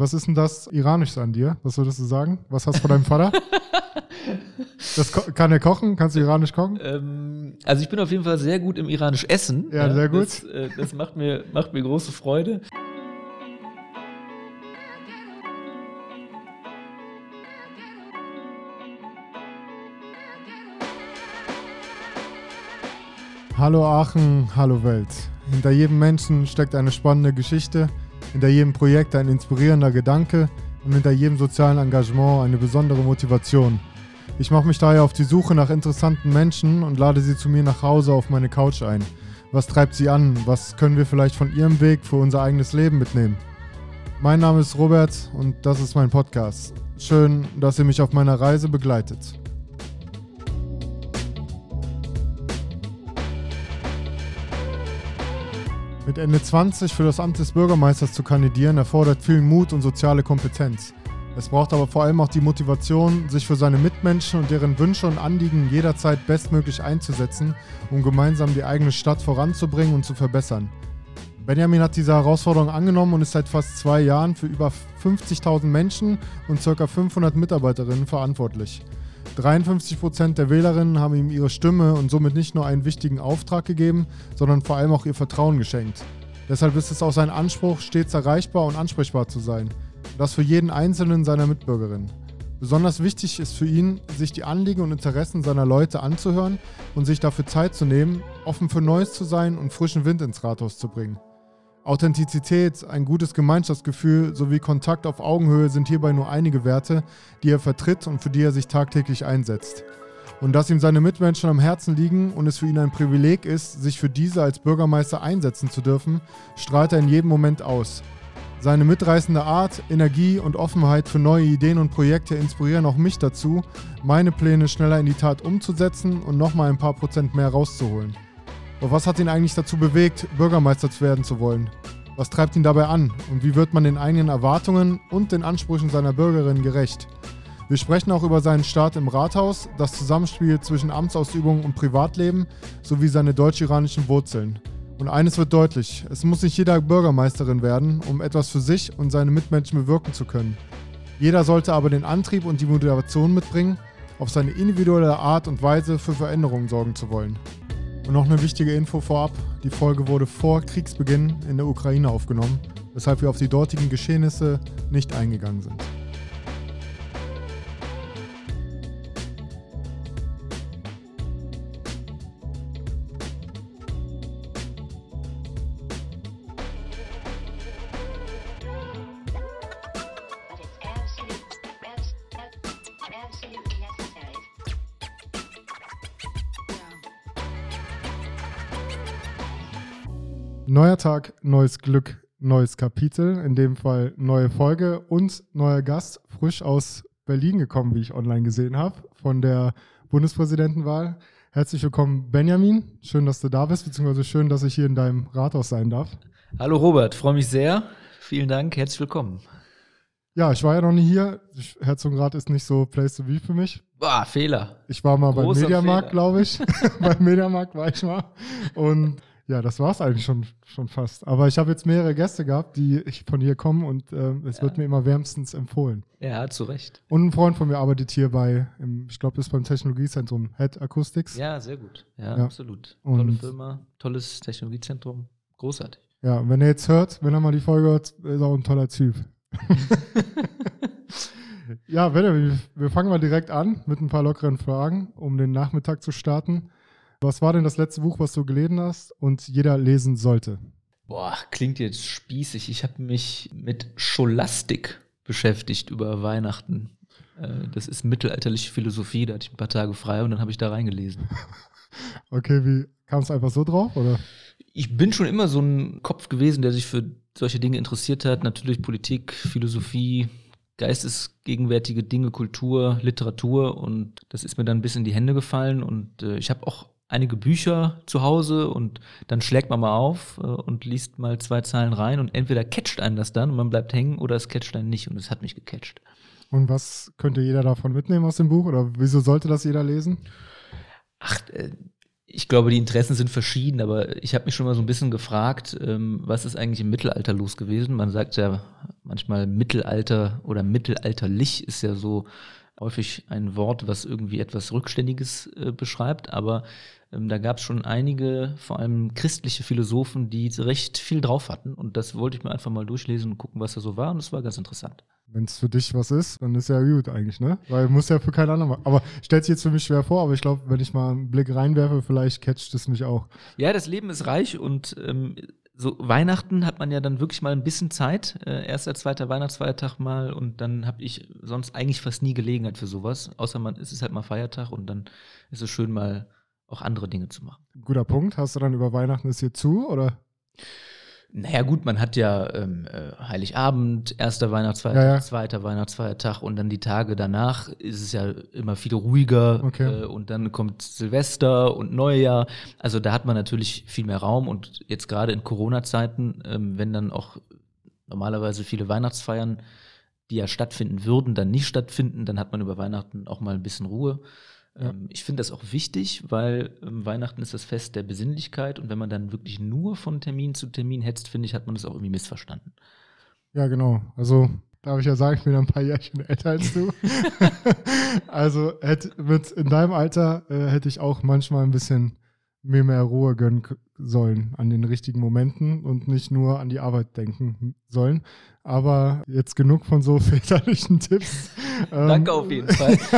Was ist denn das Iranische an dir? Was würdest du sagen? Was hast du von deinem Vater? das kann er kochen? Kannst du Iranisch kochen? Ähm, also ich bin auf jeden Fall sehr gut im Iranisch Essen. Ja, ja sehr gut. Das, äh, das macht, mir, macht mir große Freude. Hallo Aachen, hallo Welt. Hinter jedem Menschen steckt eine spannende Geschichte hinter jedem Projekt ein inspirierender Gedanke und hinter jedem sozialen Engagement eine besondere Motivation. Ich mache mich daher auf die Suche nach interessanten Menschen und lade sie zu mir nach Hause auf meine Couch ein. Was treibt sie an? Was können wir vielleicht von ihrem Weg für unser eigenes Leben mitnehmen? Mein Name ist Robert und das ist mein Podcast. Schön, dass ihr mich auf meiner Reise begleitet. Mit Ende 20 für das Amt des Bürgermeisters zu kandidieren, erfordert viel Mut und soziale Kompetenz. Es braucht aber vor allem auch die Motivation, sich für seine Mitmenschen und deren Wünsche und Anliegen jederzeit bestmöglich einzusetzen, um gemeinsam die eigene Stadt voranzubringen und zu verbessern. Benjamin hat diese Herausforderung angenommen und ist seit fast zwei Jahren für über 50.000 Menschen und ca. 500 Mitarbeiterinnen verantwortlich. 53 Prozent der Wählerinnen haben ihm ihre Stimme und somit nicht nur einen wichtigen Auftrag gegeben, sondern vor allem auch ihr Vertrauen geschenkt. Deshalb ist es auch sein Anspruch, stets erreichbar und ansprechbar zu sein. das für jeden einzelnen seiner Mitbürgerinnen. Besonders wichtig ist für ihn, sich die Anliegen und Interessen seiner Leute anzuhören und sich dafür Zeit zu nehmen, offen für Neues zu sein und frischen Wind ins Rathaus zu bringen. Authentizität, ein gutes Gemeinschaftsgefühl sowie Kontakt auf Augenhöhe sind hierbei nur einige Werte, die er vertritt und für die er sich tagtäglich einsetzt. Und dass ihm seine Mitmenschen am Herzen liegen und es für ihn ein Privileg ist, sich für diese als Bürgermeister einsetzen zu dürfen, strahlt er in jedem Moment aus. Seine mitreißende Art, Energie und Offenheit für neue Ideen und Projekte inspirieren auch mich dazu, meine Pläne schneller in die Tat umzusetzen und nochmal ein paar Prozent mehr rauszuholen. Doch was hat ihn eigentlich dazu bewegt, Bürgermeister zu werden zu wollen? Was treibt ihn dabei an? Und wie wird man den eigenen Erwartungen und den Ansprüchen seiner Bürgerinnen gerecht? Wir sprechen auch über seinen Start im Rathaus, das Zusammenspiel zwischen Amtsausübung und Privatleben sowie seine deutsch-iranischen Wurzeln. Und eines wird deutlich, es muss nicht jeder Bürgermeisterin werden, um etwas für sich und seine Mitmenschen bewirken zu können. Jeder sollte aber den Antrieb und die Motivation mitbringen, auf seine individuelle Art und Weise für Veränderungen sorgen zu wollen. Und noch eine wichtige Info vorab: Die Folge wurde vor Kriegsbeginn in der Ukraine aufgenommen, weshalb wir auf die dortigen Geschehnisse nicht eingegangen sind. Neuer Tag, neues Glück, neues Kapitel. In dem Fall neue Folge und neuer Gast, frisch aus Berlin gekommen, wie ich online gesehen habe, von der Bundespräsidentenwahl. Herzlich willkommen, Benjamin. Schön, dass du da bist, beziehungsweise schön, dass ich hier in deinem Rathaus sein darf. Hallo Robert, freue mich sehr. Vielen Dank, herzlich willkommen. Ja, ich war ja noch nie hier. Herzogenrath ist nicht so Place to be für mich. Boah, Fehler. Ich war mal Großer beim Mediamarkt, glaube ich. beim Mediamarkt war ich mal. Und ja, das war es eigentlich schon, schon fast. Aber ich habe jetzt mehrere Gäste gehabt, die von hier kommen und äh, es ja. wird mir immer wärmstens empfohlen. Ja, zu Recht. Und ein Freund von mir arbeitet hier bei, im, ich glaube, ist beim Technologiezentrum Head Acoustics. Ja, sehr gut. Ja, ja. absolut. Tolle und Firma, tolles Technologiezentrum. Großartig. Ja, und wenn er jetzt hört, wenn er mal die Folge hört, ist er auch ein toller Typ. ja, wir, wir fangen mal direkt an mit ein paar lockeren Fragen, um den Nachmittag zu starten. Was war denn das letzte Buch, was du gelesen hast und jeder lesen sollte? Boah, klingt jetzt spießig. Ich habe mich mit Scholastik beschäftigt über Weihnachten. Äh, das ist mittelalterliche Philosophie, da hatte ich ein paar Tage frei und dann habe ich da reingelesen. Okay, wie kam es einfach so drauf, oder? Ich bin schon immer so ein Kopf gewesen, der sich für solche Dinge interessiert hat. Natürlich Politik, Philosophie, geistesgegenwärtige Dinge, Kultur, Literatur und das ist mir dann bis in die Hände gefallen und äh, ich habe auch einige Bücher zu Hause und dann schlägt man mal auf äh, und liest mal zwei Zeilen rein und entweder catcht einen das dann und man bleibt hängen oder es catcht einen nicht und es hat mich gecatcht. Und was könnte jeder davon mitnehmen aus dem Buch oder wieso sollte das jeder lesen? Ach, äh, Ich glaube, die Interessen sind verschieden, aber ich habe mich schon mal so ein bisschen gefragt, ähm, was ist eigentlich im Mittelalter los gewesen? Man sagt ja manchmal Mittelalter oder mittelalterlich ist ja so häufig ein Wort, was irgendwie etwas Rückständiges äh, beschreibt, aber da gab es schon einige, vor allem christliche Philosophen, die recht viel drauf hatten und das wollte ich mir einfach mal durchlesen und gucken, was da so war und es war ganz interessant. Wenn es für dich was ist, dann ist ja gut eigentlich, ne? Weil muss ja für keinen anderen. Aber stellt sich jetzt für mich schwer vor, aber ich glaube, wenn ich mal einen Blick reinwerfe, vielleicht catcht es mich auch. Ja, das Leben ist reich und ähm, so Weihnachten hat man ja dann wirklich mal ein bisschen Zeit. Äh, erster, zweiter Weihnachtsfeiertag mal und dann habe ich sonst eigentlich fast nie Gelegenheit für sowas. Außer man es ist halt mal Feiertag und dann ist es schön mal auch andere Dinge zu machen. Guter Punkt. Hast du dann über Weihnachten ist hier zu oder? Naja, gut, man hat ja ähm, äh, Heiligabend, erster Weihnachtsfeiertag, ja, ja. zweiter Weihnachtsfeiertag und dann die Tage danach ist es ja immer viel ruhiger okay. äh, und dann kommt Silvester und Neujahr. Also da hat man natürlich viel mehr Raum und jetzt gerade in Corona-Zeiten, ähm, wenn dann auch normalerweise viele Weihnachtsfeiern, die ja stattfinden würden, dann nicht stattfinden, dann hat man über Weihnachten auch mal ein bisschen Ruhe. Ja. Ähm, ich finde das auch wichtig, weil ähm, Weihnachten ist das Fest der Besinnlichkeit und wenn man dann wirklich nur von Termin zu Termin hetzt, finde ich, hat man das auch irgendwie missverstanden. Ja, genau. Also darf ich ja sagen, ich bin ein paar Jährchen älter als du. also hätte, mit, in deinem Alter äh, hätte ich auch manchmal ein bisschen mir mehr Ruhe gönnen sollen an den richtigen Momenten und nicht nur an die Arbeit denken sollen. Aber jetzt genug von so väterlichen Tipps. Danke ähm, auf jeden Fall.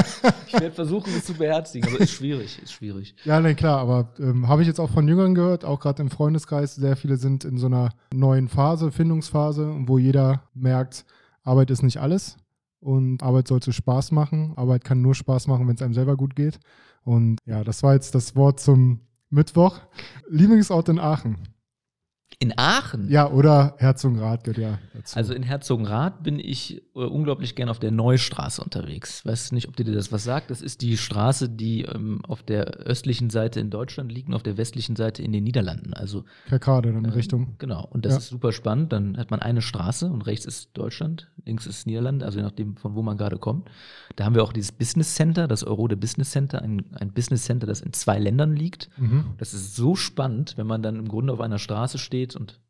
Ich werde versuchen, das zu beherzigen, aber ist schwierig, ist schwierig. Ja, nein, klar, aber ähm, habe ich jetzt auch von Jüngern gehört, auch gerade im Freundeskreis, sehr viele sind in so einer neuen Phase, Findungsphase, wo jeder merkt, Arbeit ist nicht alles und Arbeit sollte Spaß machen. Arbeit kann nur Spaß machen, wenn es einem selber gut geht. Und ja, das war jetzt das Wort zum Mittwoch. Lieblingsort in Aachen. In Aachen? Ja, oder Herzogenrath gehört ja dazu. Also in Herzogenrath bin ich äh, unglaublich gern auf der Neustraße unterwegs. Weiß nicht, ob dir das was sagt. Das ist die Straße, die ähm, auf der östlichen Seite in Deutschland liegt und auf der westlichen Seite in den Niederlanden. Also dann in äh, Richtung. Genau. Und das ja. ist super spannend. Dann hat man eine Straße und rechts ist Deutschland, links ist Niederlande, also je nachdem, von wo man gerade kommt. Da haben wir auch dieses Business Center, das Eurode Business Center, ein, ein Business Center, das in zwei Ländern liegt. Mhm. Das ist so spannend, wenn man dann im Grunde auf einer Straße steht und,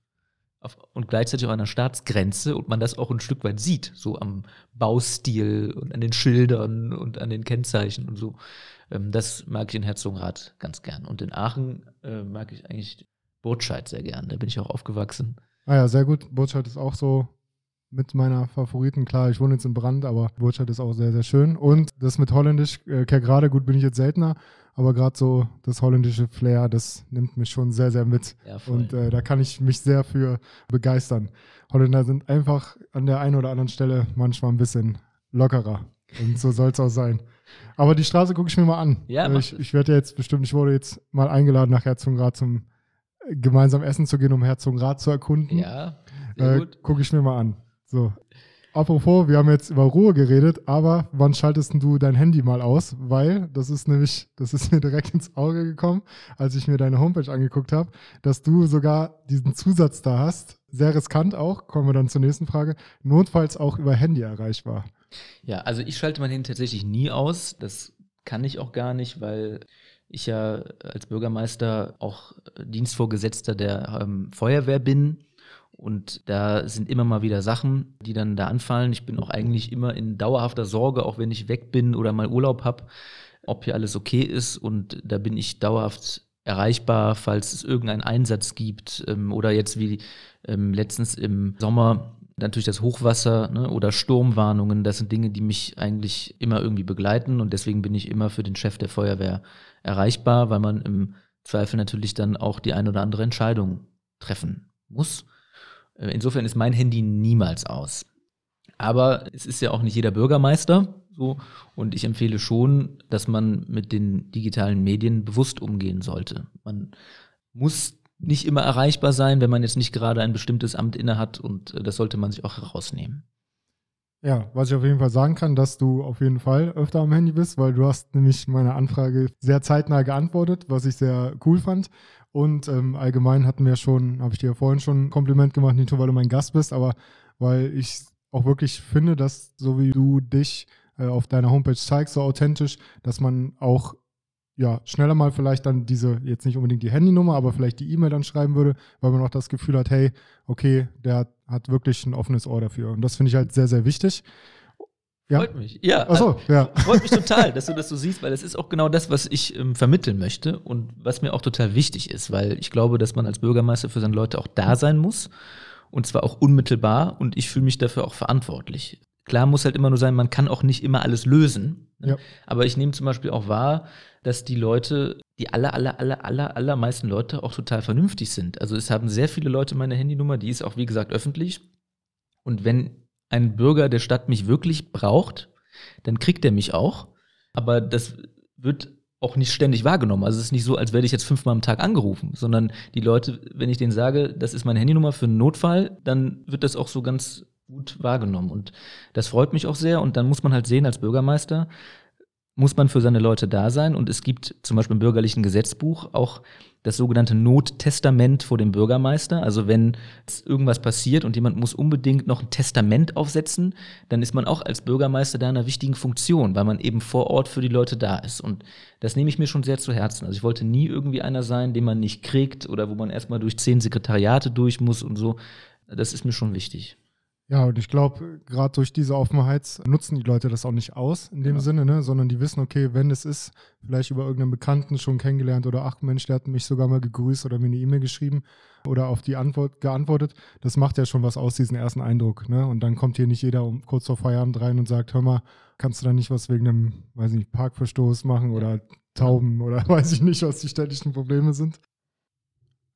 auf, und gleichzeitig auf einer Staatsgrenze und man das auch ein Stück weit sieht, so am Baustil und an den Schildern und an den Kennzeichen und so. Ähm, das mag ich in Herzogenrath ganz gern. Und in Aachen äh, mag ich eigentlich Burtscheid sehr gern. Da bin ich auch aufgewachsen. Ah ja, sehr gut. Burtscheid ist auch so mit meiner Favoriten. Klar, ich wohne jetzt in Brand, aber Burtscheid ist auch sehr, sehr schön. Und das mit Holländisch, äh, gerade gut bin ich jetzt seltener, aber gerade so das holländische Flair, das nimmt mich schon sehr, sehr mit. Ja, und äh, da kann ich mich sehr für begeistern. Holländer sind einfach an der einen oder anderen Stelle manchmal ein bisschen lockerer. Und so soll es auch sein. Aber die Straße gucke ich mir mal an. Ja, ich, ich werde ja jetzt bestimmt, ich wurde jetzt mal eingeladen, nach Herzogenrath zum gemeinsam essen zu gehen, um Herzogenrath zu erkunden. Ja, äh, gucke ich mir mal an. So. Apropos, wir haben jetzt über Ruhe geredet, aber wann schaltest du dein Handy mal aus? Weil das ist nämlich, das ist mir direkt ins Auge gekommen, als ich mir deine Homepage angeguckt habe, dass du sogar diesen Zusatz da hast. Sehr riskant auch, kommen wir dann zur nächsten Frage. Notfalls auch über Handy erreichbar. Ja, also ich schalte mein Handy tatsächlich nie aus. Das kann ich auch gar nicht, weil ich ja als Bürgermeister auch Dienstvorgesetzter der ähm, Feuerwehr bin und da sind immer mal wieder Sachen, die dann da anfallen. Ich bin auch eigentlich immer in dauerhafter Sorge, auch wenn ich weg bin oder mal Urlaub habe, ob hier alles okay ist. Und da bin ich dauerhaft erreichbar, falls es irgendeinen Einsatz gibt. Ähm, oder jetzt wie ähm, letztens im Sommer natürlich das Hochwasser ne, oder Sturmwarnungen. Das sind Dinge, die mich eigentlich immer irgendwie begleiten. Und deswegen bin ich immer für den Chef der Feuerwehr erreichbar, weil man im Zweifel natürlich dann auch die ein oder andere Entscheidung treffen muss. Insofern ist mein Handy niemals aus. Aber es ist ja auch nicht jeder Bürgermeister so. Und ich empfehle schon, dass man mit den digitalen Medien bewusst umgehen sollte. Man muss nicht immer erreichbar sein, wenn man jetzt nicht gerade ein bestimmtes Amt innehat und äh, das sollte man sich auch herausnehmen. Ja, was ich auf jeden Fall sagen kann, dass du auf jeden Fall öfter am Handy bist, weil du hast nämlich meine Anfrage sehr zeitnah geantwortet, was ich sehr cool fand. Und ähm, allgemein hatten wir schon, habe ich dir ja vorhin schon ein Kompliment gemacht, nicht nur weil du mein Gast bist, aber weil ich auch wirklich finde, dass so wie du dich äh, auf deiner Homepage zeigst, so authentisch, dass man auch ja, schneller mal vielleicht dann diese, jetzt nicht unbedingt die Handynummer, aber vielleicht die E-Mail dann schreiben würde, weil man auch das Gefühl hat, hey, okay, der hat, hat wirklich ein offenes Ohr dafür. Und das finde ich halt sehr, sehr wichtig. Ja? Freut mich. Ja, Achso, also, ja. Freut mich total, dass du das so siehst, weil das ist auch genau das, was ich ähm, vermitteln möchte und was mir auch total wichtig ist, weil ich glaube, dass man als Bürgermeister für seine Leute auch da sein muss und zwar auch unmittelbar und ich fühle mich dafür auch verantwortlich. Klar muss halt immer nur sein, man kann auch nicht immer alles lösen. Ne? Ja. Aber ich nehme zum Beispiel auch wahr, dass die Leute, die aller, aller, aller, aller, allermeisten Leute auch total vernünftig sind. Also es haben sehr viele Leute meine Handynummer, die ist auch, wie gesagt, öffentlich. Und wenn ein Bürger der Stadt mich wirklich braucht, dann kriegt er mich auch. Aber das wird auch nicht ständig wahrgenommen. Also es ist nicht so, als werde ich jetzt fünfmal am Tag angerufen, sondern die Leute, wenn ich denen sage, das ist meine Handynummer für einen Notfall, dann wird das auch so ganz gut wahrgenommen. Und das freut mich auch sehr. Und dann muss man halt sehen als Bürgermeister, muss man für seine Leute da sein. Und es gibt zum Beispiel im bürgerlichen Gesetzbuch auch das sogenannte Nottestament vor dem Bürgermeister. Also wenn irgendwas passiert und jemand muss unbedingt noch ein Testament aufsetzen, dann ist man auch als Bürgermeister da in einer wichtigen Funktion, weil man eben vor Ort für die Leute da ist. Und das nehme ich mir schon sehr zu Herzen. Also ich wollte nie irgendwie einer sein, den man nicht kriegt oder wo man erstmal durch zehn Sekretariate durch muss und so. Das ist mir schon wichtig. Ja, und ich glaube, gerade durch diese Offenheit nutzen die Leute das auch nicht aus in dem ja. Sinne, ne? sondern die wissen, okay, wenn es ist, vielleicht über irgendeinen Bekannten schon kennengelernt oder ach Mensch, der hat mich sogar mal gegrüßt oder mir eine E-Mail geschrieben oder auf die Antwort geantwortet. Das macht ja schon was aus, diesen ersten Eindruck. Ne? Und dann kommt hier nicht jeder um kurz vor Feierabend rein und sagt, hör mal, kannst du da nicht was wegen einem, weiß nicht, Parkverstoß machen oder Tauben oder weiß ich nicht, was die städtischen Probleme sind.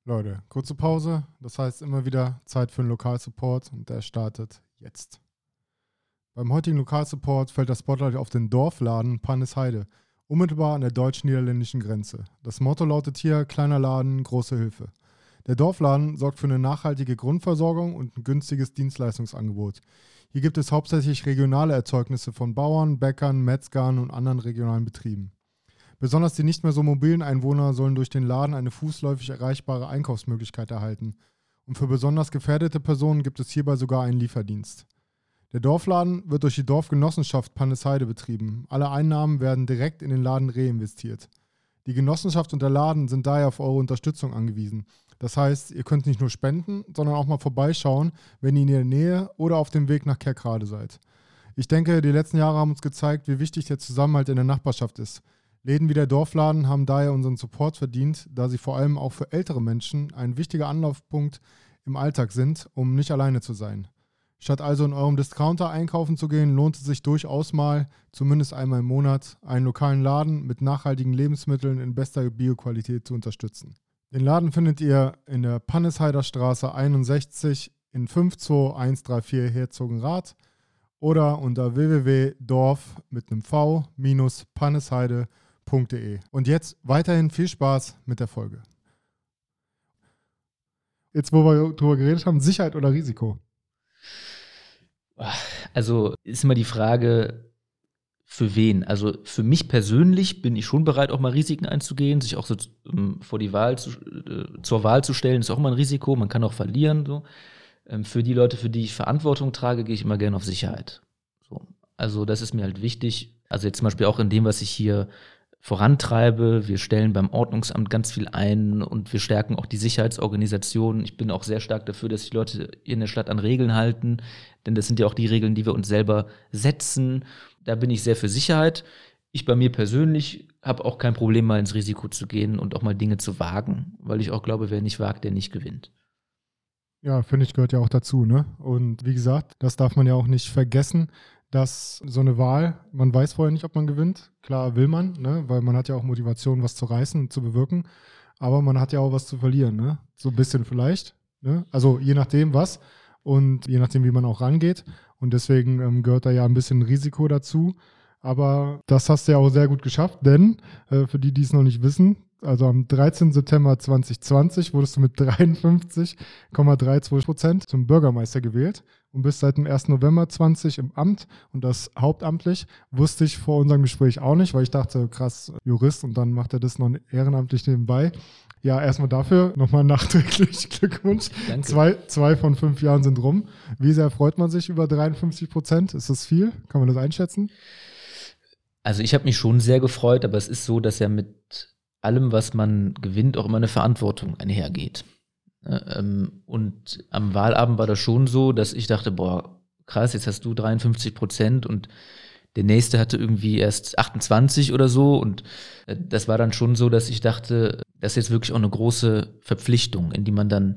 Leute, kurze Pause. Das heißt immer wieder Zeit für einen Lokalsupport und der startet jetzt. Beim heutigen Lokalsupport fällt das Spotlight auf den Dorfladen Pannesheide, unmittelbar an der deutsch-niederländischen Grenze. Das Motto lautet hier: kleiner Laden, große Hilfe. Der Dorfladen sorgt für eine nachhaltige Grundversorgung und ein günstiges Dienstleistungsangebot. Hier gibt es hauptsächlich regionale Erzeugnisse von Bauern, Bäckern, Metzgern und anderen regionalen Betrieben. Besonders die nicht mehr so mobilen Einwohner sollen durch den Laden eine fußläufig erreichbare Einkaufsmöglichkeit erhalten. Und für besonders gefährdete Personen gibt es hierbei sogar einen Lieferdienst. Der Dorfladen wird durch die Dorfgenossenschaft Pannesheide betrieben. Alle Einnahmen werden direkt in den Laden reinvestiert. Die Genossenschaft und der Laden sind daher auf eure Unterstützung angewiesen. Das heißt, ihr könnt nicht nur spenden, sondern auch mal vorbeischauen, wenn ihr in der Nähe oder auf dem Weg nach Kerkrade seid. Ich denke, die letzten Jahre haben uns gezeigt, wie wichtig der Zusammenhalt in der Nachbarschaft ist. Läden wie der Dorfladen haben daher unseren Support verdient, da sie vor allem auch für ältere Menschen ein wichtiger Anlaufpunkt im Alltag sind, um nicht alleine zu sein. Statt also in eurem Discounter einkaufen zu gehen, lohnt es sich durchaus mal, zumindest einmal im Monat, einen lokalen Laden mit nachhaltigen Lebensmitteln in bester Bioqualität zu unterstützen. Den Laden findet ihr in der Pannesheider Straße 61 in 52134 Herzogenrath oder unter www.dorf mit einem V-Pannesheide.de www.ftf.de. Und jetzt weiterhin viel Spaß mit der Folge. Jetzt, wo wir darüber geredet haben, Sicherheit oder Risiko? Also ist immer die Frage, für wen? Also für mich persönlich bin ich schon bereit, auch mal Risiken einzugehen, sich auch so um, vor die Wahl zu, äh, zur Wahl zu stellen, ist auch immer ein Risiko. Man kann auch verlieren. So. Ähm, für die Leute, für die ich Verantwortung trage, gehe ich immer gerne auf Sicherheit. So. Also das ist mir halt wichtig. Also jetzt zum Beispiel auch in dem, was ich hier vorantreibe. Wir stellen beim Ordnungsamt ganz viel ein und wir stärken auch die Sicherheitsorganisationen. Ich bin auch sehr stark dafür, dass sich Leute in der Stadt an Regeln halten, denn das sind ja auch die Regeln, die wir uns selber setzen. Da bin ich sehr für Sicherheit. Ich bei mir persönlich habe auch kein Problem, mal ins Risiko zu gehen und auch mal Dinge zu wagen, weil ich auch glaube, wer nicht wagt, der nicht gewinnt. Ja, finde ich, gehört ja auch dazu. Ne? Und wie gesagt, das darf man ja auch nicht vergessen dass so eine Wahl, man weiß vorher nicht, ob man gewinnt. Klar will man, ne? weil man hat ja auch Motivation, was zu reißen zu bewirken. Aber man hat ja auch was zu verlieren, ne? So ein bisschen vielleicht. Ne? Also je nachdem was und je nachdem, wie man auch rangeht. Und deswegen ähm, gehört da ja ein bisschen Risiko dazu. Aber das hast du ja auch sehr gut geschafft, denn äh, für die, die es noch nicht wissen, also am 13. September 2020 wurdest du mit 53,32 Prozent zum Bürgermeister gewählt und bist seit dem 1. November 20 im Amt und das hauptamtlich. Wusste ich vor unserem Gespräch auch nicht, weil ich dachte, krass, Jurist und dann macht er das noch ehrenamtlich nebenbei. Ja, erstmal dafür nochmal nachträglich Glückwunsch. Danke. Zwei, zwei von fünf Jahren sind rum. Wie sehr freut man sich über 53 Prozent? Ist das viel? Kann man das einschätzen? Also ich habe mich schon sehr gefreut, aber es ist so, dass ja mit allem, was man gewinnt, auch immer eine Verantwortung einhergeht. Ähm, und am Wahlabend war das schon so, dass ich dachte, boah, krass, jetzt hast du 53 Prozent und der nächste hatte irgendwie erst 28 oder so. Und äh, das war dann schon so, dass ich dachte, das ist jetzt wirklich auch eine große Verpflichtung, in die man dann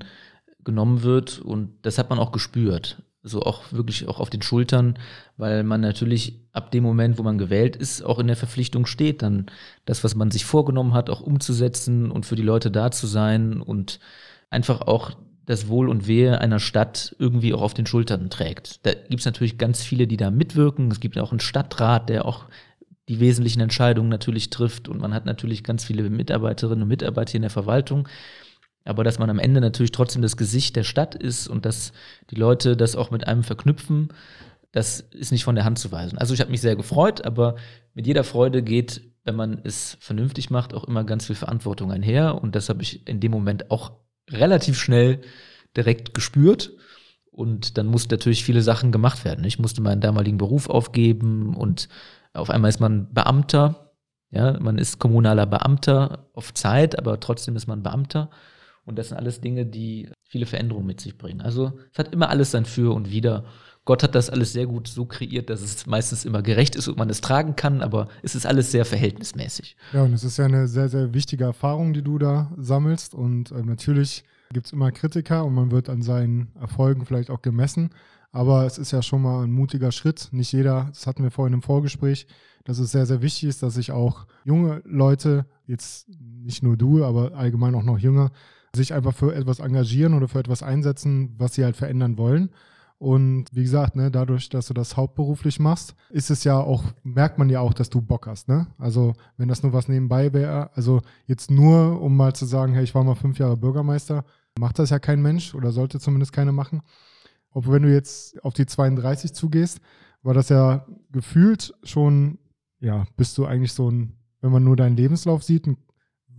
genommen wird. Und das hat man auch gespürt. So auch wirklich auch auf den Schultern, weil man natürlich ab dem Moment, wo man gewählt ist, auch in der Verpflichtung steht, dann das, was man sich vorgenommen hat, auch umzusetzen und für die Leute da zu sein und einfach auch das Wohl und Wehe einer Stadt irgendwie auch auf den Schultern trägt. Da gibt es natürlich ganz viele, die da mitwirken. Es gibt auch einen Stadtrat, der auch die wesentlichen Entscheidungen natürlich trifft. Und man hat natürlich ganz viele Mitarbeiterinnen und Mitarbeiter in der Verwaltung. Aber dass man am Ende natürlich trotzdem das Gesicht der Stadt ist und dass die Leute das auch mit einem verknüpfen, das ist nicht von der Hand zu weisen. Also ich habe mich sehr gefreut, aber mit jeder Freude geht, wenn man es vernünftig macht, auch immer ganz viel Verantwortung einher. Und das habe ich in dem Moment auch relativ schnell direkt gespürt. Und dann mussten natürlich viele Sachen gemacht werden. Ich musste meinen damaligen Beruf aufgeben und auf einmal ist man Beamter. Ja, man ist kommunaler Beamter auf Zeit, aber trotzdem ist man Beamter. Und das sind alles Dinge, die viele Veränderungen mit sich bringen. Also es hat immer alles sein Für und Wider. Gott hat das alles sehr gut so kreiert, dass es meistens immer gerecht ist und man es tragen kann, aber es ist alles sehr verhältnismäßig. Ja, und es ist ja eine sehr, sehr wichtige Erfahrung, die du da sammelst. Und äh, natürlich gibt es immer Kritiker und man wird an seinen Erfolgen vielleicht auch gemessen. Aber es ist ja schon mal ein mutiger Schritt. Nicht jeder, das hatten wir vorhin im Vorgespräch, dass es sehr, sehr wichtig ist, dass sich auch junge Leute, jetzt nicht nur du, aber allgemein auch noch jünger, sich einfach für etwas engagieren oder für etwas einsetzen, was sie halt verändern wollen. Und wie gesagt, ne, dadurch, dass du das hauptberuflich machst, ist es ja auch, merkt man ja auch, dass du Bock hast. Ne? Also wenn das nur was nebenbei wäre, also jetzt nur, um mal zu sagen, hey, ich war mal fünf Jahre Bürgermeister, macht das ja kein Mensch oder sollte zumindest keiner machen. Ob wenn du jetzt auf die 32 zugehst, war das ja gefühlt schon, ja, bist du eigentlich so ein, wenn man nur deinen Lebenslauf sieht, ein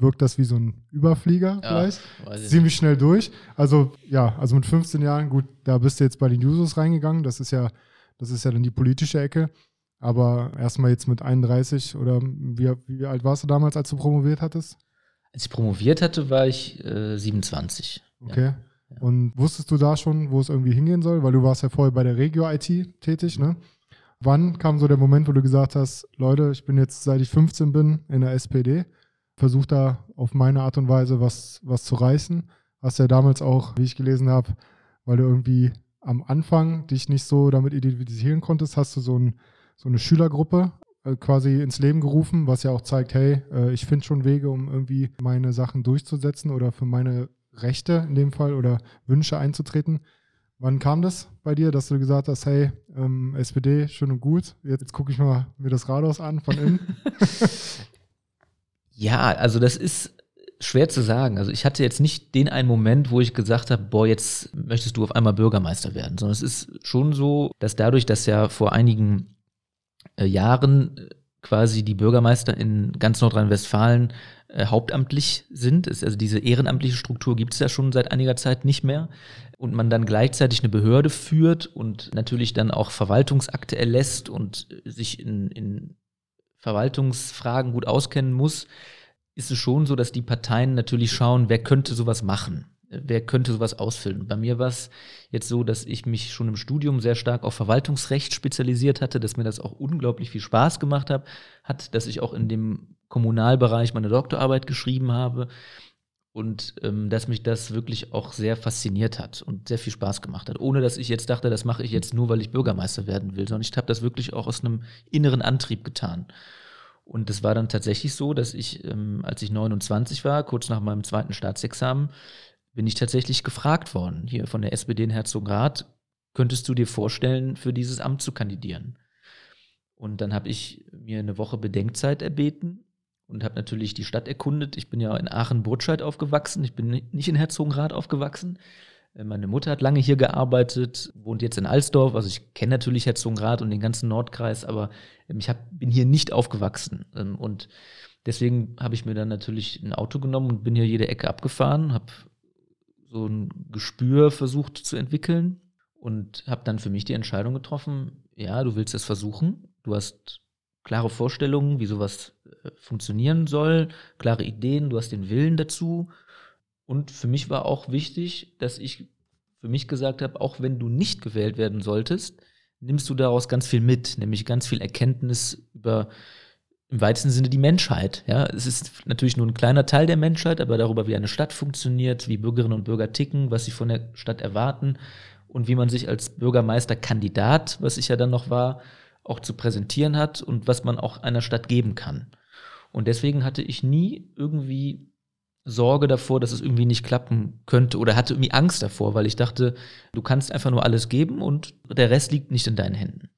wirkt das wie so ein Überflieger ja, vielleicht. Ziemlich schnell durch. Also ja, also mit 15 Jahren, gut, da bist du jetzt bei den Jusos reingegangen. Das ist ja, das ist ja dann die politische Ecke. Aber erstmal jetzt mit 31 oder wie, wie alt warst du damals, als du promoviert hattest? Als ich promoviert hatte, war ich äh, 27. Okay. Ja. Und wusstest du da schon, wo es irgendwie hingehen soll? Weil du warst ja vorher bei der Regio-IT tätig, ne? Wann kam so der Moment, wo du gesagt hast, Leute, ich bin jetzt, seit ich 15 bin, in der SPD versuche da auf meine Art und Weise was, was zu reißen. Hast ja damals auch, wie ich gelesen habe, weil du irgendwie am Anfang dich nicht so damit identifizieren konntest, hast du so, ein, so eine Schülergruppe äh, quasi ins Leben gerufen, was ja auch zeigt, hey, äh, ich finde schon Wege, um irgendwie meine Sachen durchzusetzen oder für meine Rechte in dem Fall oder Wünsche einzutreten. Wann kam das bei dir, dass du gesagt hast, hey, ähm, SPD, schön und gut, jetzt, jetzt gucke ich mal mir das Rathaus an von innen? Ja, also das ist schwer zu sagen. Also ich hatte jetzt nicht den einen Moment, wo ich gesagt habe, boah, jetzt möchtest du auf einmal Bürgermeister werden, sondern es ist schon so, dass dadurch, dass ja vor einigen äh, Jahren äh, quasi die Bürgermeister in ganz Nordrhein-Westfalen äh, hauptamtlich sind. Es, also diese ehrenamtliche Struktur gibt es ja schon seit einiger Zeit nicht mehr. Und man dann gleichzeitig eine Behörde führt und natürlich dann auch Verwaltungsakte erlässt und äh, sich in, in Verwaltungsfragen gut auskennen muss, ist es schon so, dass die Parteien natürlich schauen, wer könnte sowas machen, wer könnte sowas ausfüllen. Bei mir war es jetzt so, dass ich mich schon im Studium sehr stark auf Verwaltungsrecht spezialisiert hatte, dass mir das auch unglaublich viel Spaß gemacht hat, hat dass ich auch in dem Kommunalbereich meine Doktorarbeit geschrieben habe und ähm, dass mich das wirklich auch sehr fasziniert hat und sehr viel Spaß gemacht hat. Ohne dass ich jetzt dachte, das mache ich jetzt nur, weil ich Bürgermeister werden will, sondern ich habe das wirklich auch aus einem inneren Antrieb getan. Und es war dann tatsächlich so, dass ich, ähm, als ich 29 war, kurz nach meinem zweiten Staatsexamen, bin ich tatsächlich gefragt worden, hier von der SPD in Herzogenrath, könntest du dir vorstellen, für dieses Amt zu kandidieren? Und dann habe ich mir eine Woche Bedenkzeit erbeten und habe natürlich die Stadt erkundet. Ich bin ja in Aachen-Burtscheid aufgewachsen, ich bin nicht in Herzogenrath aufgewachsen. Äh, meine Mutter hat lange hier gearbeitet, wohnt jetzt in Alsdorf. Also ich kenne natürlich Herzogenrath und den ganzen Nordkreis, aber ähm, ich hab, bin hier nicht aufgewachsen. Ähm, und deswegen habe ich mir dann natürlich ein Auto genommen und bin hier jede Ecke abgefahren, habe so ein Gespür versucht zu entwickeln und habe dann für mich die Entscheidung getroffen, ja, du willst es versuchen. Du hast klare Vorstellungen, wie sowas funktionieren soll, klare Ideen, du hast den Willen dazu. Und für mich war auch wichtig, dass ich für mich gesagt habe, auch wenn du nicht gewählt werden solltest, nimmst du daraus ganz viel mit, nämlich ganz viel Erkenntnis über im weitesten Sinne die Menschheit. Ja, es ist natürlich nur ein kleiner Teil der Menschheit, aber darüber, wie eine Stadt funktioniert, wie Bürgerinnen und Bürger ticken, was sie von der Stadt erwarten und wie man sich als Bürgermeisterkandidat, was ich ja dann noch war, auch zu präsentieren hat und was man auch einer Stadt geben kann. Und deswegen hatte ich nie irgendwie Sorge davor, dass es irgendwie nicht klappen könnte oder hatte irgendwie Angst davor, weil ich dachte, du kannst einfach nur alles geben und der Rest liegt nicht in deinen Händen.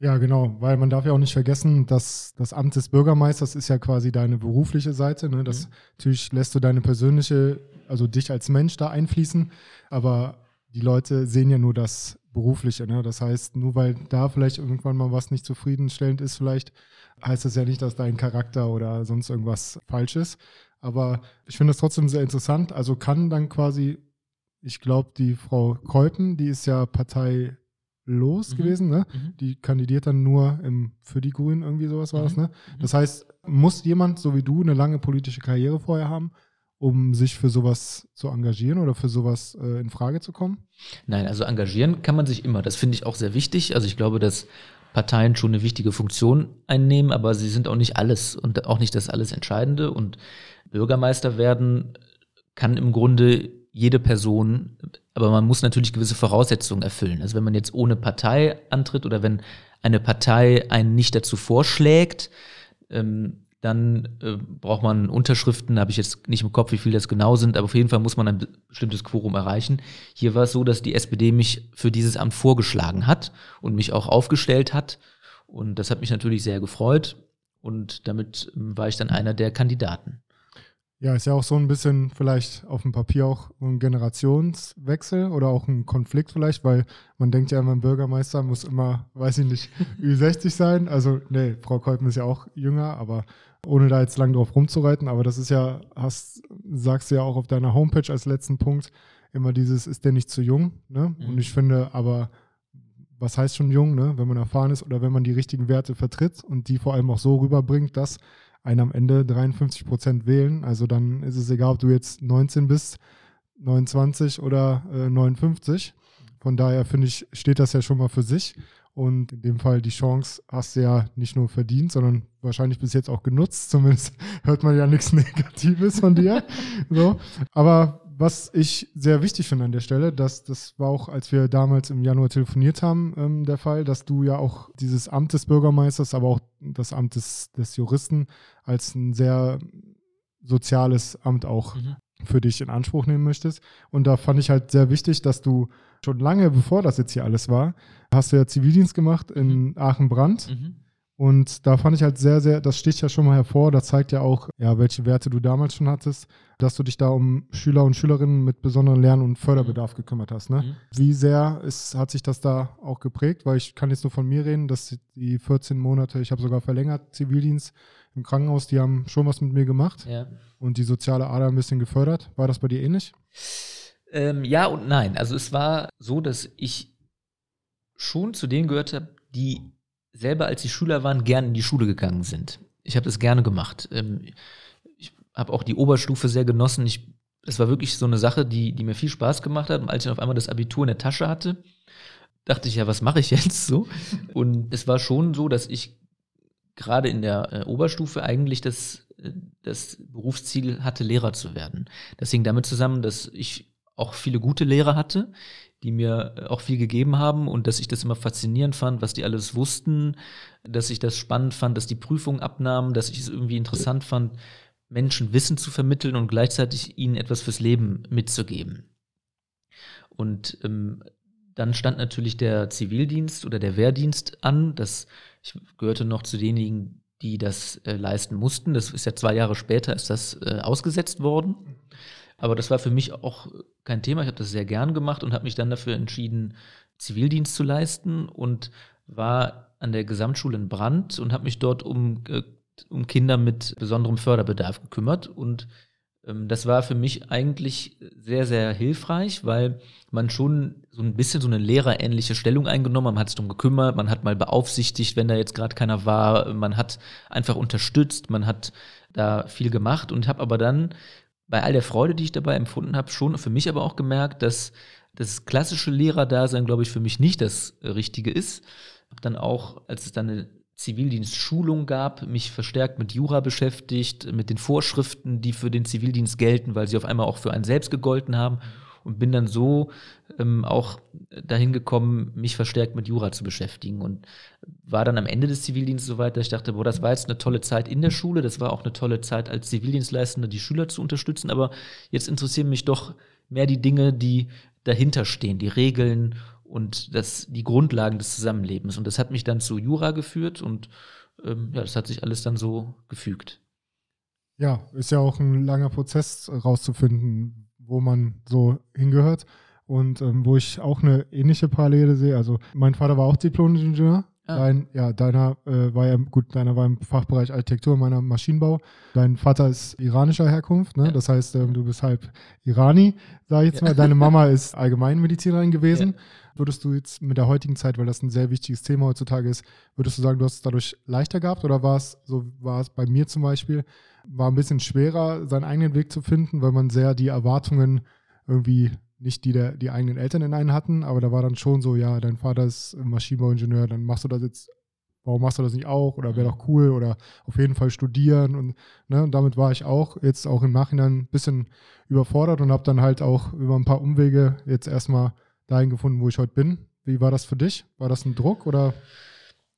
Ja, genau, weil man darf ja auch nicht vergessen, dass das Amt des Bürgermeisters ist ja quasi deine berufliche Seite. Ne? Das, mhm. Natürlich lässt du deine persönliche, also dich als Mensch da einfließen, aber die Leute sehen ja nur das Berufliche. Ne? Das heißt, nur weil da vielleicht irgendwann mal was nicht zufriedenstellend ist, vielleicht heißt das ja nicht, dass dein Charakter oder sonst irgendwas falsch ist. Aber ich finde es trotzdem sehr interessant. Also kann dann quasi, ich glaube, die Frau Keupen, die ist ja parteilos mhm. gewesen, ne? Mhm. Die kandidiert dann nur im, für die Grünen, irgendwie sowas war mhm. das, ne? Mhm. Das heißt, muss jemand, so wie du, eine lange politische Karriere vorher haben, um sich für sowas zu engagieren oder für sowas äh, in Frage zu kommen? Nein, also engagieren kann man sich immer. Das finde ich auch sehr wichtig. Also ich glaube, dass Parteien schon eine wichtige Funktion einnehmen, aber sie sind auch nicht alles und auch nicht das alles Entscheidende. Und Bürgermeister werden kann im Grunde jede Person, aber man muss natürlich gewisse Voraussetzungen erfüllen. Also wenn man jetzt ohne Partei antritt oder wenn eine Partei einen nicht dazu vorschlägt, ähm, dann äh, braucht man Unterschriften, habe ich jetzt nicht im Kopf, wie viel das genau sind, aber auf jeden Fall muss man ein bestimmtes Quorum erreichen. Hier war es so, dass die SPD mich für dieses Amt vorgeschlagen hat und mich auch aufgestellt hat. Und das hat mich natürlich sehr gefreut. Und damit ähm, war ich dann einer der Kandidaten. Ja, ist ja auch so ein bisschen vielleicht auf dem Papier auch ein Generationswechsel oder auch ein Konflikt vielleicht, weil man denkt ja immer, ein Bürgermeister muss immer, weiß ich nicht, Ü60 sein. Also, nee, Frau Kolpen ist ja auch jünger, aber ohne da jetzt lang drauf rumzureiten. Aber das ist ja, hast, sagst du ja auch auf deiner Homepage als letzten Punkt immer dieses, ist der nicht zu jung? Ne? Mhm. Und ich finde aber, was heißt schon jung, ne? wenn man erfahren ist oder wenn man die richtigen Werte vertritt und die vor allem auch so rüberbringt, dass einen am Ende 53 Prozent wählen. Also dann ist es egal, ob du jetzt 19 bist, 29 oder äh, 59. Von daher finde ich, steht das ja schon mal für sich. Und in dem Fall die Chance hast du ja nicht nur verdient, sondern wahrscheinlich bis jetzt auch genutzt. Zumindest hört man ja nichts Negatives von dir. so. Aber was ich sehr wichtig finde an der Stelle, dass das war auch, als wir damals im Januar telefoniert haben, ähm, der Fall, dass du ja auch dieses Amt des Bürgermeisters, aber auch das Amt des, des Juristen als ein sehr soziales Amt auch mhm. für dich in Anspruch nehmen möchtest. Und da fand ich halt sehr wichtig, dass du schon lange bevor das jetzt hier alles war, hast du ja Zivildienst gemacht in mhm. Aachen-Brand. Mhm. Und da fand ich halt sehr, sehr, das sticht ja schon mal hervor, das zeigt ja auch, ja, welche Werte du damals schon hattest, dass du dich da um Schüler und Schülerinnen mit besonderem Lern- und Förderbedarf mhm. gekümmert hast. Ne? Mhm. Wie sehr ist, hat sich das da auch geprägt? Weil ich kann jetzt nur von mir reden, dass die 14 Monate, ich habe sogar verlängert, Zivildienst im Krankenhaus, die haben schon was mit mir gemacht ja. und die soziale Ader ein bisschen gefördert. War das bei dir ähnlich? Ähm, ja und nein. Also es war so, dass ich schon zu denen gehört habe, die selber, als sie Schüler waren, gerne in die Schule gegangen sind. Ich habe das gerne gemacht. Ähm, ich habe auch die Oberstufe sehr genossen. Ich, es war wirklich so eine Sache, die, die mir viel Spaß gemacht hat. Und als ich auf einmal das Abitur in der Tasche hatte, dachte ich, ja, was mache ich jetzt so? Und es war schon so, dass ich gerade in der äh, Oberstufe eigentlich das, äh, das Berufsziel hatte, Lehrer zu werden. Das hing damit zusammen, dass ich auch viele gute Lehrer hatte, die mir äh, auch viel gegeben haben und dass ich das immer faszinierend fand, was die alles wussten, dass ich das spannend fand, dass die Prüfungen abnahmen, dass ich es irgendwie interessant fand, Menschen Wissen zu vermitteln und gleichzeitig ihnen etwas fürs Leben mitzugeben. Und ähm, dann stand natürlich der Zivildienst oder der Wehrdienst an. Das, ich gehörte noch zu denjenigen, die das äh, leisten mussten. Das ist ja zwei Jahre später ist das äh, ausgesetzt worden. Aber das war für mich auch kein Thema. Ich habe das sehr gern gemacht und habe mich dann dafür entschieden, Zivildienst zu leisten und war an der Gesamtschule in Brand und habe mich dort um, äh, um Kinder mit besonderem Förderbedarf gekümmert und Ähm, das war für mich eigentlich sehr, sehr hilfreich, weil man schon so ein bisschen so eine lehrerähnliche Stellung eingenommen hat. Man hat sich darum gekümmert, man hat mal beaufsichtigt, wenn da jetzt gerade keiner war. Man hat einfach unterstützt, man hat da viel gemacht und habe aber dann bei all der Freude, die ich dabei empfunden habe, schon für mich aber auch gemerkt, dass das klassische Lehrerdasein, glaube ich, für mich nicht das Richtige ist. Habe dann auch, als es dann eine Zivildienstschulung gab, mich verstärkt mit Jura beschäftigt, mit den Vorschriften, die für den Zivildienst gelten, weil sie auf einmal auch für einen selbst gegolten haben und bin dann so ähm, auch dahin gekommen, mich verstärkt mit Jura zu beschäftigen und war dann am Ende des Zivildienstes so weit, dass ich dachte, boah, das war jetzt eine tolle Zeit in der Schule, das war auch eine tolle Zeit als Zivildienstleistender, die Schüler zu unterstützen, aber jetzt interessieren mich doch mehr die Dinge, die dahinter stehen, die Regeln und das, die Grundlagen des Zusammenlebens. Und das hat mich dann zu Jura geführt und ähm, ja, das hat sich alles dann so gefügt. Ja, ist ja auch ein langer Prozess rauszufinden, wo man so hingehört. Und ähm, wo ich auch eine ähnliche Parallele sehe. Also mein Vater war auch Diplom-Ingenieur Ah. Dein, ja, deiner äh, war ja, gut, deiner war im Fachbereich Architektur, meiner Maschinenbau. Dein Vater ist iranischer Herkunft, ne? Ja. Das heißt, ähm, du bist halb Irani, sage ich jetzt ja. mal. Deine Mama ist Allgemeinmedizinerin gewesen. Ja. Würdest du jetzt mit der heutigen Zeit, weil das ein sehr wichtiges Thema heutzutage ist, würdest du sagen, du hast es dadurch leichter gehabt? Oder war es, so war es bei mir zum Beispiel, war ein bisschen schwerer, seinen eigenen Weg zu finden, weil man sehr die Erwartungen irgendwie nicht die der, die eigenen Eltern in einen hatten, aber da war dann schon so, ja, dein Vater ist Maschinenbauingenieur, dann machst du das jetzt, warum machst du das nicht auch? Oder wäre doch cool oder auf jeden Fall studieren und, ne, und damit war ich auch jetzt auch im Nachhinein ein bisschen überfordert und habe dann halt auch über ein paar Umwege jetzt erstmal dahin gefunden, wo ich heute bin. Wie war das für dich? War das ein Druck oder?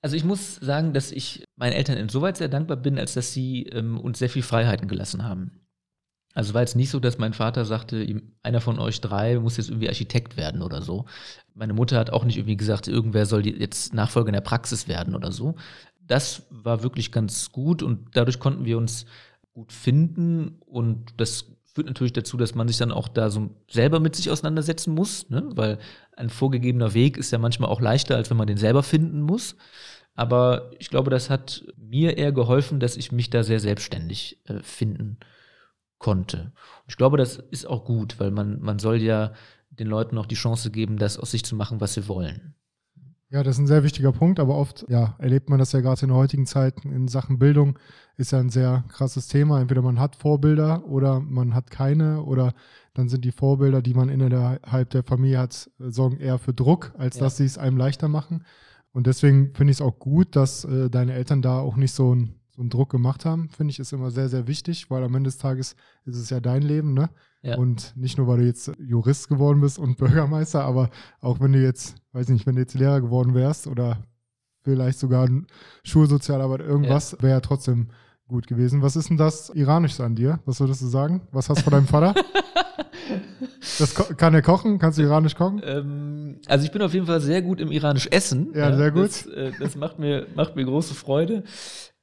Also ich muss sagen, dass ich meinen Eltern insoweit sehr dankbar bin, als dass sie ähm, uns sehr viel Freiheiten gelassen haben. Also war jetzt nicht so, dass mein Vater sagte, einer von euch drei muss jetzt irgendwie Architekt werden oder so. Meine Mutter hat auch nicht irgendwie gesagt, irgendwer soll jetzt Nachfolger in der Praxis werden oder so. Das war wirklich ganz gut und dadurch konnten wir uns gut finden und das führt natürlich dazu, dass man sich dann auch da so selber mit sich auseinandersetzen muss, ne? weil ein vorgegebener Weg ist ja manchmal auch leichter, als wenn man den selber finden muss. Aber ich glaube, das hat mir eher geholfen, dass ich mich da sehr selbstständig äh, finden konnte. Ich glaube, das ist auch gut, weil man, man soll ja den Leuten auch die Chance geben, das aus sich zu machen, was sie wollen. Ja, das ist ein sehr wichtiger Punkt, aber oft ja, erlebt man das ja gerade in heutigen Zeit in Sachen Bildung, ist ja ein sehr krasses Thema. Entweder man hat Vorbilder oder man hat keine oder dann sind die Vorbilder, die man innerhalb der Familie hat, sorgen eher für Druck, als ja. dass sie es einem leichter machen. Und deswegen finde ich es auch gut, dass äh, deine Eltern da auch nicht so ein so einen Druck gemacht haben, finde ich, ist immer sehr, sehr wichtig, weil am Ende des Tages ist es ja dein Leben, ne? Ja. Und nicht nur, weil du jetzt Jurist geworden bist und Bürgermeister, aber auch wenn du jetzt, weiß nicht, wenn du jetzt Lehrer geworden wärst oder vielleicht sogar Schulsozialarbeit, irgendwas, ja. wäre ja trotzdem gut gewesen. Was ist denn das Iranisches an dir? Was würdest du sagen? Was hast du von deinem Vater? Das kann er kochen? Kannst du iranisch kochen? Ähm, also ich bin auf jeden Fall sehr gut im iranisch Essen. Ja, sehr gut. Das, äh, das, macht, mir, macht mir große Freude.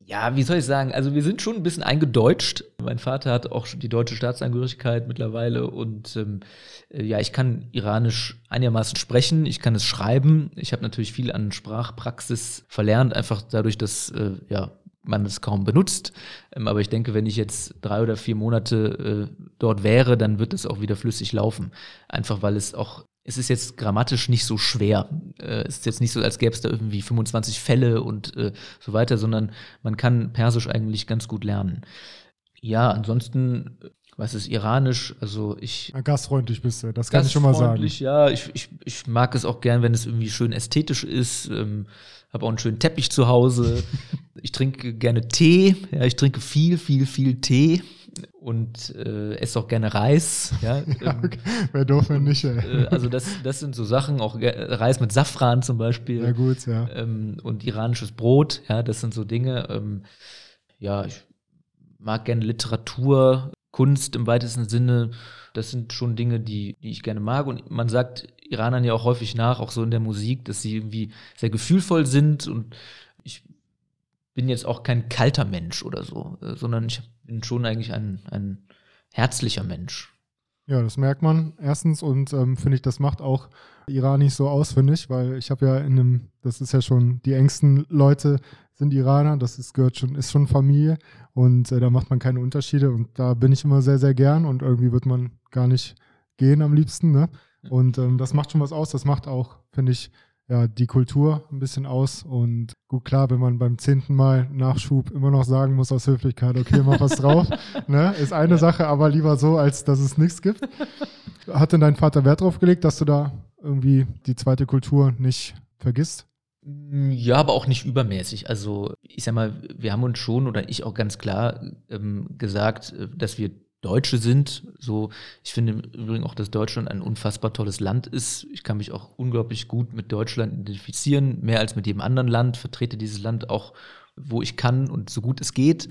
Ja, wie soll ich sagen? Also wir sind schon ein bisschen eingedeutscht. Mein Vater hat auch schon die deutsche Staatsangehörigkeit mittlerweile und ähm, äh, ja, ich kann Iranisch einigermaßen sprechen, ich kann es schreiben. Ich habe natürlich viel an Sprachpraxis verlernt, einfach dadurch, dass äh, ja man es kaum benutzt. Ähm, aber ich denke, wenn ich jetzt drei oder vier Monate äh, dort wäre, dann wird es auch wieder flüssig laufen. Einfach weil es auch es ist jetzt grammatisch nicht so schwer. Äh, es ist jetzt nicht so, als gäbe es da irgendwie 25 Fälle und äh, so weiter, sondern man kann Persisch eigentlich ganz gut lernen. Ja, ansonsten, was ist Iranisch? Also ich. Gastfreundlich bist du, das kann ich schon mal sagen. Ja, ich, ich, ich mag es auch gern, wenn es irgendwie schön ästhetisch ist. Ähm, habe auch einen schönen Teppich zu Hause. ich trinke gerne Tee. Ja, ich trinke viel, viel, viel Tee und äh, esse auch gerne Reis. Ja, ja okay. Wer doof, wenn nicht. Äh, also das, das sind so Sachen, auch Reis mit Safran zum Beispiel. Ja gut, ja. Ähm, und iranisches Brot, ja, das sind so Dinge. Ähm, ja, ich mag gerne Literatur, Kunst im weitesten Sinne. Das sind schon Dinge, die, die ich gerne mag. Und man sagt Iranern ja auch häufig nach, auch so in der Musik, dass sie irgendwie sehr gefühlvoll sind und ich bin jetzt auch kein kalter Mensch oder so, äh, sondern ich bin schon eigentlich ein, ein herzlicher Mensch. Ja, das merkt man erstens und ähm, finde ich, das macht auch Iranis so aus, finde ich, weil ich habe ja in einem, das ist ja schon die engsten Leute, sind Iraner, das ist, gehört schon, ist schon Familie und äh, da macht man keine Unterschiede und da bin ich immer sehr, sehr gern und irgendwie wird man gar nicht gehen am liebsten. Ne? Und ähm, das macht schon was aus, das macht auch, finde ich, ja, die Kultur ein bisschen aus. Und gut, klar, wenn man beim zehnten Mal Nachschub immer noch sagen muss aus Höflichkeit, okay, mach was drauf, ne, ist eine ja. Sache, aber lieber so, als dass es nichts gibt. Hat denn dein Vater Wert drauf gelegt, dass du da irgendwie die zweite Kultur nicht vergisst? Ja, aber auch nicht übermäßig. Also ich sag mal, wir haben uns schon oder ich auch ganz klar ähm, gesagt, äh, dass wir Deutsche sind. So, ich finde im Übrigen auch, dass Deutschland ein unfassbar tolles Land ist. Ich kann mich auch unglaublich gut mit Deutschland identifizieren, mehr als mit jedem anderen Land, vertrete dieses Land auch, wo ich kann und so gut es geht.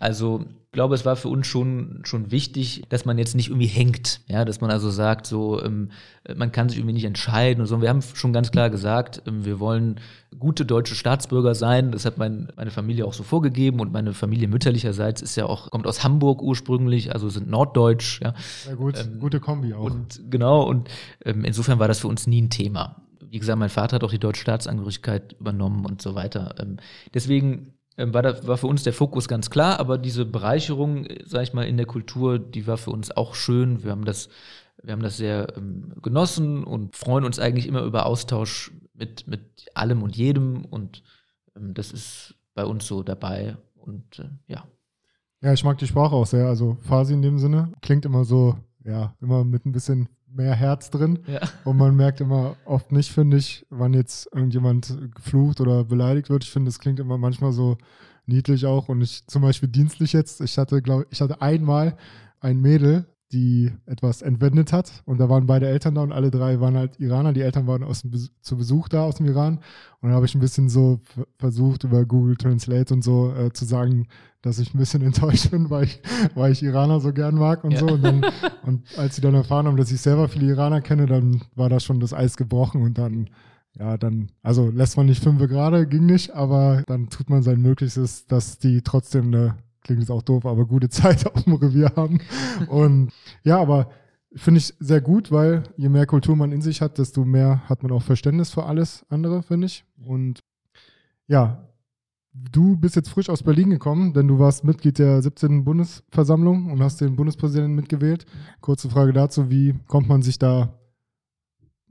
Also ich glaube, es war für uns schon, schon wichtig, dass man jetzt nicht irgendwie hängt, ja, dass man also sagt, so, ähm, man kann sich irgendwie nicht entscheiden und so. Wir haben schon ganz klar gesagt, ähm, wir wollen gute deutsche Staatsbürger sein. Das hat mein, meine Familie auch so vorgegeben und meine Familie mütterlicherseits ist ja auch, kommt aus Hamburg ursprünglich, also sind norddeutsch, ja. Ja, gut, ähm, gute Kombi auch. Und genau, und ähm, insofern war das für uns nie ein Thema. Wie gesagt, mein Vater hat auch die deutsche Staatsangehörigkeit übernommen und so weiter. Ähm, deswegen ähm, war, da, war für uns der Fokus ganz klar, aber diese Bereicherung, sag ich mal, in der Kultur, die war für uns auch schön. Wir haben das, wir haben das sehr ähm, genossen und freuen uns eigentlich immer über Austausch mit, mit allem und jedem und ähm, das ist bei uns so dabei und äh, ja. Ja, ich mag die Sprache auch sehr. Also Farsi in dem Sinne klingt immer so, ja, immer mit ein bisschen mehr Herz drin. Ja. Und man merkt immer oft nicht, finde ich, wann jetzt irgendjemand geflucht oder beleidigt wird. Ich finde, es klingt immer manchmal so niedlich auch. Und ich zum Beispiel dienstlich jetzt, ich hatte, glaube ich, hatte einmal ein Mädel, die etwas entwendet hat. Und da waren beide Eltern da und alle drei waren halt Iraner. Die Eltern waren aus dem Bes zu Besuch da aus dem Iran. Und dann habe ich ein bisschen so versucht, über Google Translate und so äh, zu sagen, dass ich ein bisschen enttäuscht bin, weil ich, weil ich Iraner so gern mag und ja. so. Und, dann, und als sie dann erfahren haben, dass ich selber viele Iraner kenne, dann war da schon das Eis gebrochen und dann, ja, dann, also lässt man nicht fünf gerade, ging nicht, aber dann tut man sein Möglichstes, dass die trotzdem eine, klingt jetzt auch doof, aber gute Zeit auf dem Revier haben. Und ja, aber finde ich sehr gut, weil je mehr Kultur man in sich hat, desto mehr hat man auch Verständnis für alles andere, finde ich. Und ja, Du bist jetzt frisch aus Berlin gekommen, denn du warst Mitglied der 17. Bundesversammlung und hast den Bundespräsidenten mitgewählt. Kurze Frage dazu, wie kommt man sich da,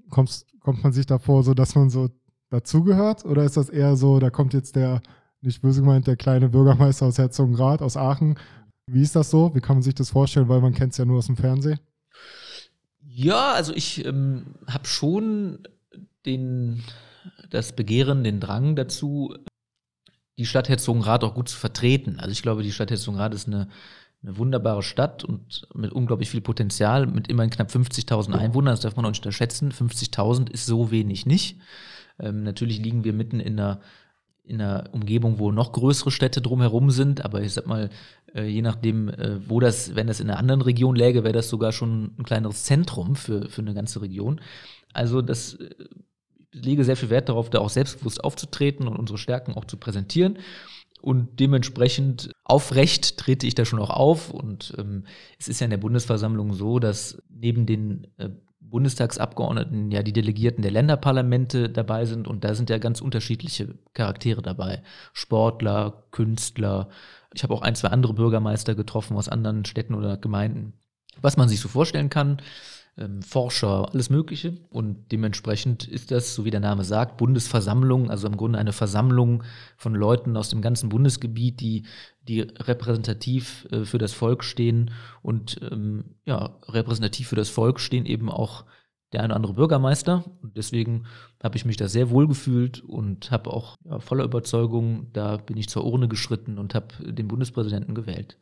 kommt, kommt man sich da vor, so dass man so dazugehört? Oder ist das eher so, da kommt jetzt der, nicht böse gemeint, der kleine Bürgermeister aus Herzogenrath, aus Aachen? Wie ist das so? Wie kann man sich das vorstellen? Weil man kennt es ja nur aus dem Fernsehen. Ja, also ich ähm, habe schon den, das Begehren, den Drang dazu, die Stadt Herzogenrath auch gut zu vertreten. Also ich glaube, die Stadt Herzogenrath ist eine, eine wunderbare Stadt und mit unglaublich viel Potenzial, mit immerhin knapp 50.000 Einwohnern, das darf man auch nicht unterschätzen. 50.000 ist so wenig nicht. Ähm, natürlich liegen wir mitten in einer, in einer Umgebung, wo noch größere Städte drumherum sind, aber ich sag mal, äh, je nachdem, äh, wo das, wenn das in einer anderen Region läge, wäre das sogar schon ein kleineres Zentrum für, für eine ganze Region. Also das äh, lege sehr viel Wert darauf, da auch selbstbewusst aufzutreten und unsere Stärken auch zu präsentieren. Und dementsprechend aufrecht trete ich da schon auch auf. Und ähm, es ist ja in der Bundesversammlung so, dass neben den äh, Bundestagsabgeordneten ja die Delegierten der Länderparlamente dabei sind. Und da sind ja ganz unterschiedliche Charaktere dabei. Sportler, Künstler. Ich habe auch ein, zwei andere Bürgermeister getroffen aus anderen Städten oder Gemeinden. Was man sich so vorstellen kann ähm, Forscher, alles Mögliche. Und dementsprechend ist das, so wie der Name sagt, Bundesversammlung, also im Grunde eine Versammlung von Leuten aus dem ganzen Bundesgebiet, die, die repräsentativ äh, für das Volk stehen. Und ähm, ja, repräsentativ für das Volk stehen eben auch der eine oder andere Bürgermeister. Und deswegen habe ich mich da sehr wohl gefühlt und habe auch ja, voller Überzeugung, da bin ich zur Urne geschritten und habe den Bundespräsidenten gewählt.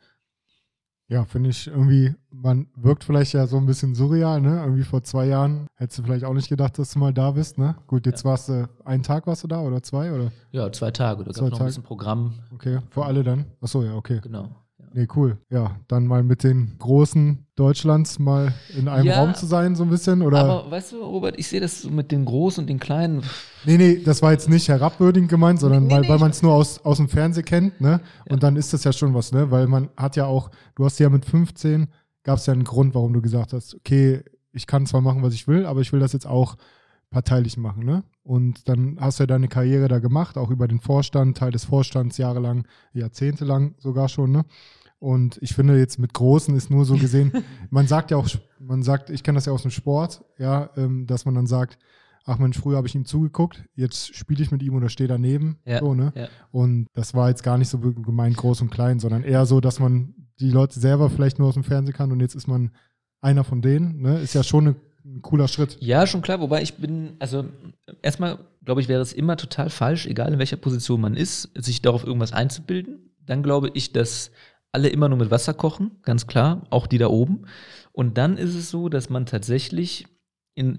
Ja, finde ich irgendwie, man wirkt vielleicht ja so ein bisschen surreal, ne? Irgendwie vor zwei Jahren hättest du vielleicht auch nicht gedacht, dass du mal da bist, ne? Gut, jetzt ja. warst du, einen Tag warst du da oder zwei, oder? Ja, zwei Tage. Da gab es noch ein bisschen Programm. Okay, für alle dann? Achso, ja, okay. Genau. Nee, cool. Ja, dann mal mit den Großen Deutschlands mal in einem ja, Raum zu sein, so ein bisschen, oder? Aber weißt du, Robert, ich sehe das so mit den Großen und den Kleinen. Nee, nee, das war jetzt nicht herabwürdigend gemeint, sondern nee, weil, nee, weil man es nur aus, aus dem Fernsehen kennt, ne? Ja. Und dann ist das ja schon was, ne? Weil man hat ja auch, du hast ja mit 15, gab es ja einen Grund, warum du gesagt hast, okay, ich kann zwar machen, was ich will, aber ich will das jetzt auch parteilich machen, ne? Und dann hast du ja deine Karriere da gemacht, auch über den Vorstand, Teil des Vorstands jahrelang, jahrzehntelang sogar schon, ne? Und ich finde jetzt mit Großen ist nur so gesehen, man sagt ja auch, man sagt, ich kenne das ja aus dem Sport, ja, ähm, dass man dann sagt, ach Mensch, früher habe ich ihm zugeguckt, jetzt spiele ich mit ihm oder stehe daneben. Ja, so, ne? ja. Und das war jetzt gar nicht so gemeint groß und klein, sondern eher so, dass man die Leute selber vielleicht nur aus dem Fernsehen kann und jetzt ist man einer von denen. Ne? Ist ja schon eine, ein cooler Schritt. Ja, schon klar, wobei ich bin, also erstmal glaube ich, wäre es immer total falsch, egal in welcher Position man ist, sich darauf irgendwas einzubilden. Dann glaube ich, dass alle immer nur mit Wasser kochen, ganz klar, auch die da oben. Und dann ist es so, dass man tatsächlich in,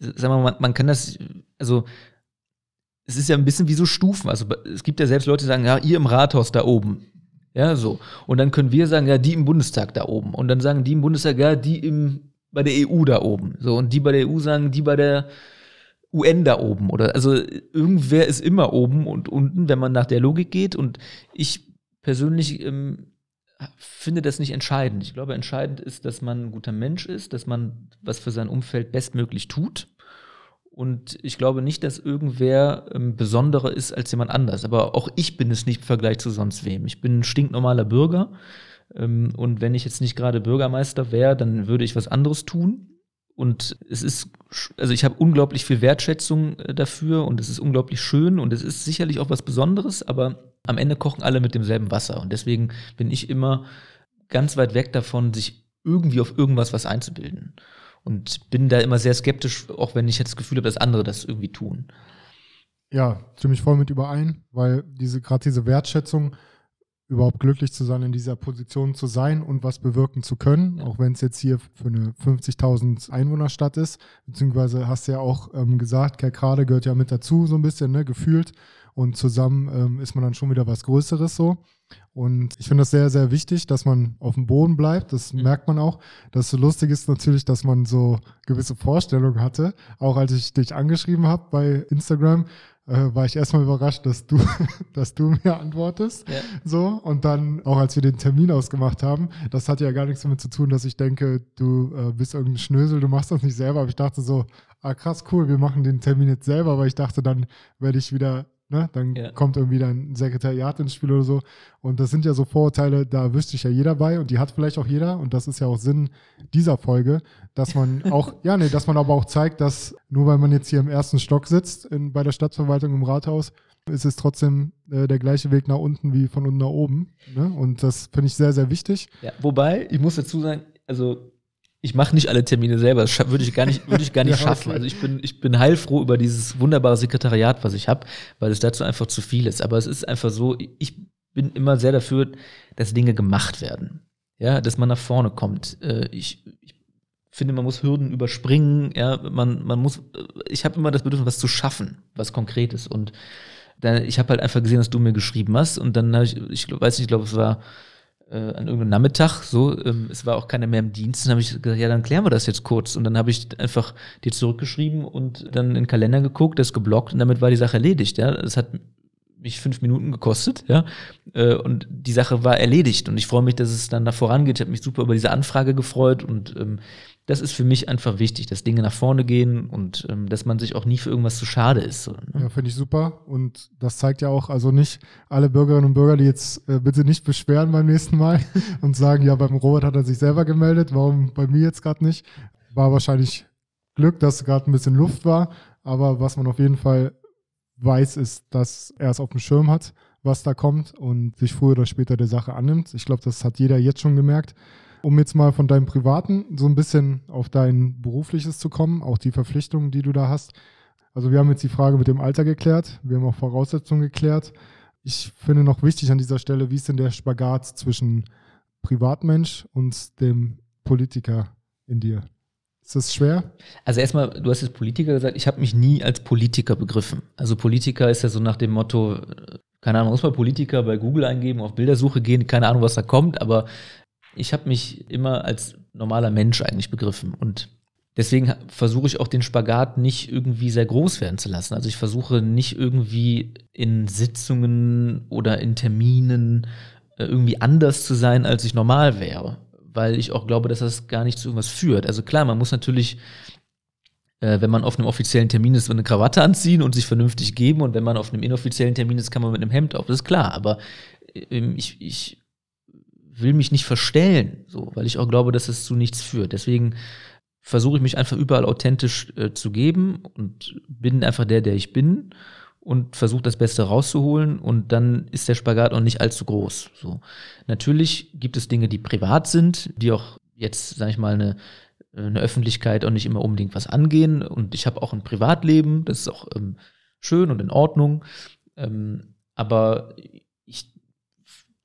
sagen wir mal, man, kann das, also es ist ja ein bisschen wie so Stufen. Also es gibt ja selbst Leute, die sagen, ja, ihr im Rathaus da oben. Ja, so. Und dann können wir sagen, ja, die im Bundestag da oben. Und dann sagen die im Bundestag, ja, die im, bei der EU da oben. So. Und die bei der EU sagen, die bei der UN da oben. Oder, also irgendwer ist immer oben und unten, wenn man nach der Logik geht. Und ich persönlich ähm, finde das nicht entscheidend. Ich glaube, entscheidend ist, dass man ein guter Mensch ist, dass man was für sein Umfeld bestmöglich tut. Und ich glaube nicht, dass irgendwer ähm, besonderer ist als jemand anders. Aber auch ich bin es nicht im Vergleich zu sonst wem. Ich bin ein stinknormaler Bürger. Ähm, und wenn ich jetzt nicht gerade Bürgermeister wäre, dann würde ich was anderes tun. Und es ist, also ich habe unglaublich viel Wertschätzung äh, dafür und es ist unglaublich schön und es ist sicherlich auch was Besonderes, aber am Ende kochen alle mit demselben Wasser. Und deswegen bin ich immer ganz weit weg davon, sich irgendwie auf irgendwas was einzubilden. Und bin da immer sehr skeptisch, auch wenn ich jetzt das Gefühl habe, dass andere das irgendwie tun. Ja, stimme ich voll mit überein, weil diese gerade diese Wertschätzung, überhaupt glücklich zu sein, in dieser Position zu sein und was bewirken zu können, auch wenn es jetzt hier für eine 50.000 Einwohnerstadt ist, beziehungsweise hast du ja auch ähm, gesagt, Kerkrade gehört ja mit dazu so ein bisschen, ne, gefühlt und zusammen ähm, ist man dann schon wieder was Größeres so. Und ich finde das sehr, sehr wichtig, dass man auf dem Boden bleibt. Das mhm. merkt man auch. Das Lustige ist natürlich, dass man so gewisse Vorstellungen hatte. Auch als ich dich angeschrieben habe bei Instagram, äh, war ich erstmal überrascht, dass du, dass du mir antwortest. Ja. So. Und dann, auch als wir den Termin ausgemacht haben, das hat ja gar nichts damit zu tun, dass ich denke, du äh, bist irgendein Schnösel, du machst das nicht selber. Aber ich dachte so, ah krass, cool, wir machen den Termin jetzt selber, weil ich dachte, dann werde ich wieder Ne? Dann ja. kommt irgendwie dein Sekretariat ins Spiel oder so. Und das sind ja so Vorurteile, da wüsste sich ja jeder bei und die hat vielleicht auch jeder. Und das ist ja auch Sinn dieser Folge, dass man auch, ja, nee, dass man aber auch zeigt, dass nur weil man jetzt hier im ersten Stock sitzt, in, bei der Stadtverwaltung im Rathaus, ist es trotzdem äh, der gleiche Weg nach unten wie von unten nach oben. Ne? Und das finde ich sehr, sehr wichtig. Ja, wobei, ich muss dazu sagen, also ich mache nicht alle Termine selber. Das würde ich gar nicht, würde ich gar nicht ja, schaffen. Also ich bin, ich bin heilfroh über dieses wunderbare Sekretariat, was ich habe, weil es dazu einfach zu viel ist. Aber es ist einfach so, ich bin immer sehr dafür, dass Dinge gemacht werden. Ja, dass man nach vorne kommt. Äh, ich, ich finde, man muss Hürden überspringen. Ja, man, man muss, ich habe immer das Bedürfnis, was zu schaffen, was Konkretes. Und dann, ich habe halt einfach gesehen, dass du mir geschrieben hast. Und dann habe ich, ich weiß nicht, ich glaube, es war äh, an irgendeinem Nachmittag, so, ähm, es war auch keiner mehr im Dienst, dann habe ich gesagt, ja, dann klären wir das jetzt kurz. Und dann habe ich einfach dir zurückgeschrieben und dann in den Kalender geguckt, das geblockt und damit war die Sache erledigt, ja. Das hat mich fünf Minuten gekostet, ja. Äh, und die Sache war erledigt. Und ich freue mich, dass es dann da vorangeht. Ich habe mich super über diese Anfrage gefreut und ähm, das ist für mich einfach wichtig, dass Dinge nach vorne gehen und ähm, dass man sich auch nie für irgendwas zu schade ist. So, ne? Ja, finde ich super. Und das zeigt ja auch, also nicht alle Bürgerinnen und Bürger, die jetzt äh, bitte nicht beschweren beim nächsten Mal und sagen, ja, beim Robert hat er sich selber gemeldet, warum bei mir jetzt gerade nicht? War wahrscheinlich Glück, dass gerade ein bisschen Luft war. Aber was man auf jeden Fall weiß, ist, dass er es auf dem Schirm hat, was da kommt und sich früher oder später der Sache annimmt. Ich glaube, das hat jeder jetzt schon gemerkt. Um jetzt mal von deinem Privaten so ein bisschen auf dein Berufliches zu kommen, auch die Verpflichtungen, die du da hast. Also wir haben jetzt die Frage mit dem Alter geklärt, wir haben auch Voraussetzungen geklärt. Ich finde noch wichtig an dieser Stelle, wie ist denn der Spagat zwischen Privatmensch und dem Politiker in dir? Ist das schwer? Also erstmal, du hast jetzt Politiker gesagt, ich habe mich nie als Politiker begriffen. Also Politiker ist ja so nach dem Motto, keine Ahnung, muss man Politiker bei Google eingeben, auf Bildersuche gehen, keine Ahnung, was da kommt, aber ich habe mich immer als normaler Mensch eigentlich begriffen und deswegen versuche ich auch den Spagat nicht irgendwie sehr groß werden zu lassen. Also ich versuche nicht irgendwie in Sitzungen oder in Terminen äh, irgendwie anders zu sein, als ich normal wäre, weil ich auch glaube, dass das gar nicht zu irgendwas führt. Also klar, man muss natürlich äh, wenn man auf einem offiziellen Termin ist, eine Krawatte anziehen und sich vernünftig geben. Und wenn man auf einem inoffiziellen Termin ist, kann man mit einem Hemd auf. Das ist klar. Aber ähm, ich, ich will mich nicht verstellen, so, weil ich auch glaube, dass es zu nichts führt. Deswegen versuche ich mich einfach überall authentisch äh, zu geben und bin einfach der, der ich bin und versuche das Beste rauszuholen und dann ist der Spagat auch nicht allzu groß. So. Natürlich gibt es Dinge, die privat sind, die auch jetzt, sage ich mal, eine, eine Öffentlichkeit auch nicht immer unbedingt was angehen und ich habe auch ein Privatleben, das ist auch ähm, schön und in Ordnung, ähm, aber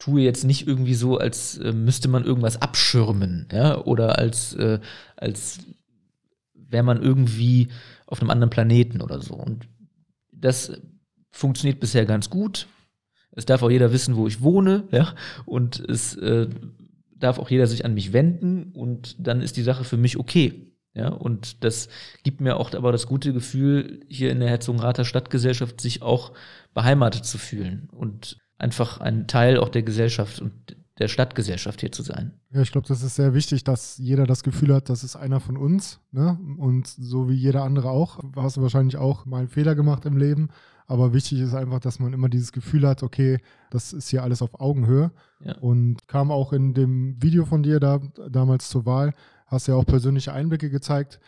tue jetzt nicht irgendwie so, als äh, müsste man irgendwas abschirmen, ja, oder als, äh, als wäre man irgendwie auf einem anderen Planeten oder so. Und das funktioniert bisher ganz gut. Es darf auch jeder wissen, wo ich wohne, ja, und es äh, darf auch jeder sich an mich wenden und dann ist die Sache für mich okay. Ja, und das gibt mir auch aber das gute Gefühl, hier in der Herzogenrather Stadtgesellschaft sich auch beheimatet zu fühlen und einfach ein Teil auch der Gesellschaft und der Stadtgesellschaft hier zu sein. Ja, ich glaube, das ist sehr wichtig, dass jeder das Gefühl hat, das ist einer von uns. Ne? Und so wie jeder andere auch, hast du wahrscheinlich auch mal einen Fehler gemacht im Leben. Aber wichtig ist einfach, dass man immer dieses Gefühl hat, okay, das ist hier alles auf Augenhöhe. Ja. Und kam auch in dem Video von dir da damals zur Wahl, hast ja auch persönliche Einblicke gezeigt.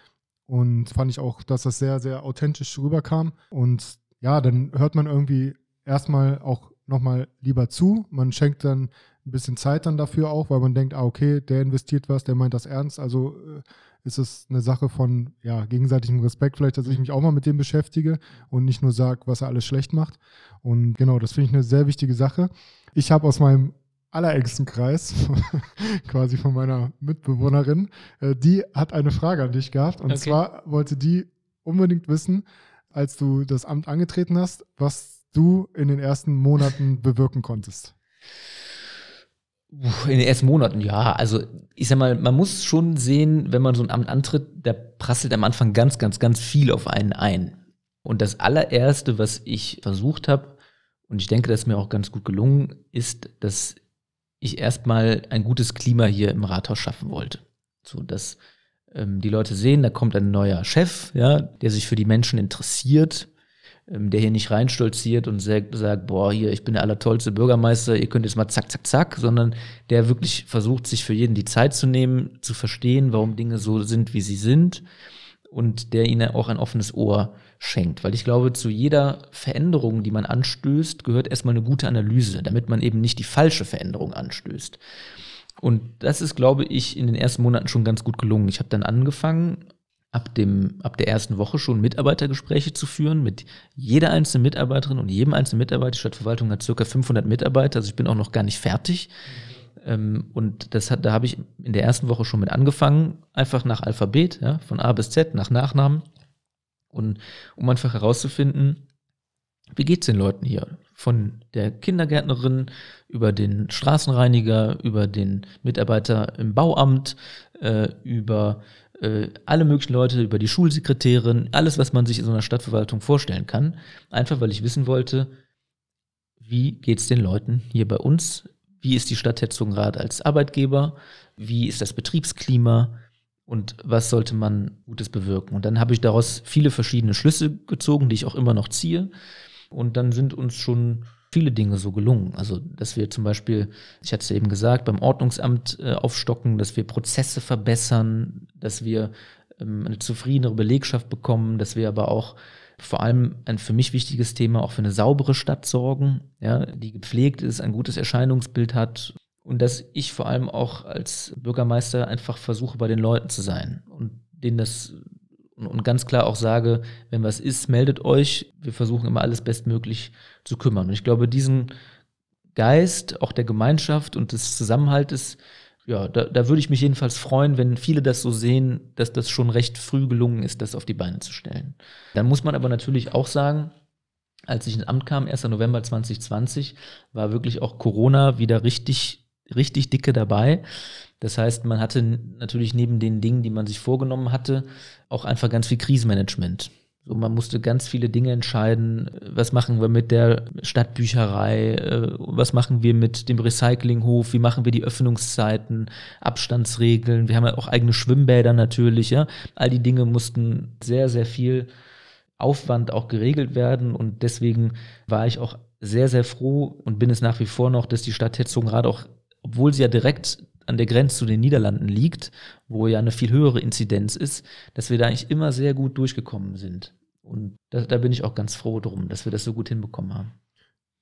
Und fand ich auch, dass das sehr, sehr authentisch rüberkam. Und ja, dann hört man irgendwie erstmal auch nochmal lieber zu. Man schenkt dann ein bisschen Zeit dann dafür auch, weil man denkt, ah, okay, der investiert was, der meint das ernst. Also äh, ist es eine Sache von ja, gegenseitigem Respekt, vielleicht, dass ich mich auch mal mit dem beschäftige und nicht nur sage, was er alles schlecht macht. Und genau, das finde ich eine sehr wichtige Sache. Ich habe aus meinem allerengsten Kreis, quasi von meiner Mitbewohnerin, äh, die hat eine Frage an dich gehabt. Und okay. zwar wollte die unbedingt wissen, als du das Amt angetreten hast, was du in den ersten Monaten bewirken konntest? In den ersten Monaten, ja. Also ich sag mal, man muss schon sehen, wenn man so ein Amt antritt, da prasselt am Anfang ganz, ganz, ganz viel auf einen ein. Und das allererste, was ich versucht habe, und ich denke, das ist mir auch ganz gut gelungen, ist, dass ich erstmal ein gutes Klima hier im Rathaus schaffen wollte. So dass ähm, die Leute sehen, da kommt ein neuer Chef, ja, der sich für die Menschen interessiert, der hier nicht reinstolziert und sagt, sagt, boah, hier, ich bin der allertollste Bürgermeister, ihr könnt jetzt mal zack, zack, zack, sondern der wirklich versucht, sich für jeden die Zeit zu nehmen, zu verstehen, warum Dinge so sind, wie sie sind und der ihnen auch ein offenes Ohr schenkt. Weil ich glaube, zu jeder Veränderung, die man anstößt, gehört erstmal eine gute Analyse, damit man eben nicht die falsche Veränderung anstößt. Und das ist, glaube ich, in den ersten Monaten schon ganz gut gelungen. Ich habe dann angefangen, ab, dem, ab der ersten Woche schon Mitarbeitergespräche zu führen mit jeder einzelnen Mitarbeiterin und jedem einzelnen Mitarbeiter. Die Stadtverwaltung hat circa 500 Mitarbeiter, also ich bin auch noch gar nicht fertig. Mhm. und das hat, da habe ich in der ersten Woche schon mit angefangen, einfach nach Alphabet, ja, von A bis Z, nach Nachnamen. Und um einfach herauszufinden, wie geht es den Leuten hier? Von der Kindergärtnerin über den Straßenreiniger, über den Mitarbeiter im Bauamt, äh, über äh, alle möglichen Leute, über die Schulsekretärin, alles, was man sich in so einer Stadtverwaltung vorstellen kann. Einfach, weil ich wissen wollte, wie geht es den Leuten hier bei uns? Wie ist die Stadt Herzogenrath als Arbeitgeber? Wie ist das Betriebsklima? Und was sollte man Gutes bewirken? Und dann habe ich daraus viele verschiedene Schlüsse gezogen, die ich auch immer noch ziehe. Und dann sind uns schon viele Dinge so gelungen. Also, dass wir zum Beispiel, ich hatte es eben gesagt, beim Ordnungsamt äh, aufstocken, dass wir Prozesse verbessern, dass wir ähm, eine zufriedenere Belegschaft bekommen, dass wir aber auch vor allem ein für mich wichtiges Thema auch für eine saubere Stadt sorgen, ja, die gepflegt ist, ein gutes Erscheinungsbild hat und dass ich vor allem auch als Bürgermeister einfach versuche, bei den Leuten zu sein und denen das und ganz klar auch sage, wenn was ist, meldet euch. Wir versuchen immer alles bestmöglich zu kümmern. Und ich glaube, diesen Geist auch der Gemeinschaft und des Zusammenhaltes, ja, da, da würde ich mich jedenfalls freuen, wenn viele das so sehen, dass das schon recht früh gelungen ist, das auf die Beine zu stellen. Dann muss man aber natürlich auch sagen, als ich ins Amt kam, 1. November 2020, war wirklich auch Corona wieder richtig, richtig dicke dabei. Das heißt, man hatte natürlich neben den Dingen, die man sich vorgenommen hatte, auch einfach ganz viel Krisenmanagement. So, man musste ganz viele Dinge entscheiden. Was machen wir mit der Stadtbücherei? Äh, was machen wir mit dem Recyclinghof? Wie machen wir die Öffnungszeiten? Abstandsregeln? Wir haben ja auch eigene Schwimmbäder natürlich, ja. All die Dinge mussten sehr, sehr viel Aufwand auch geregelt werden und deswegen war ich auch sehr, sehr froh und bin es nach wie vor noch, dass die Stadt Herzogenrath auch, obwohl sie ja direkt an der Grenze zu den Niederlanden liegt, wo ja eine viel höhere Inzidenz ist, dass wir da eigentlich immer sehr gut durchgekommen sind. Und da, da bin ich auch ganz froh drum, dass wir das so gut hinbekommen haben.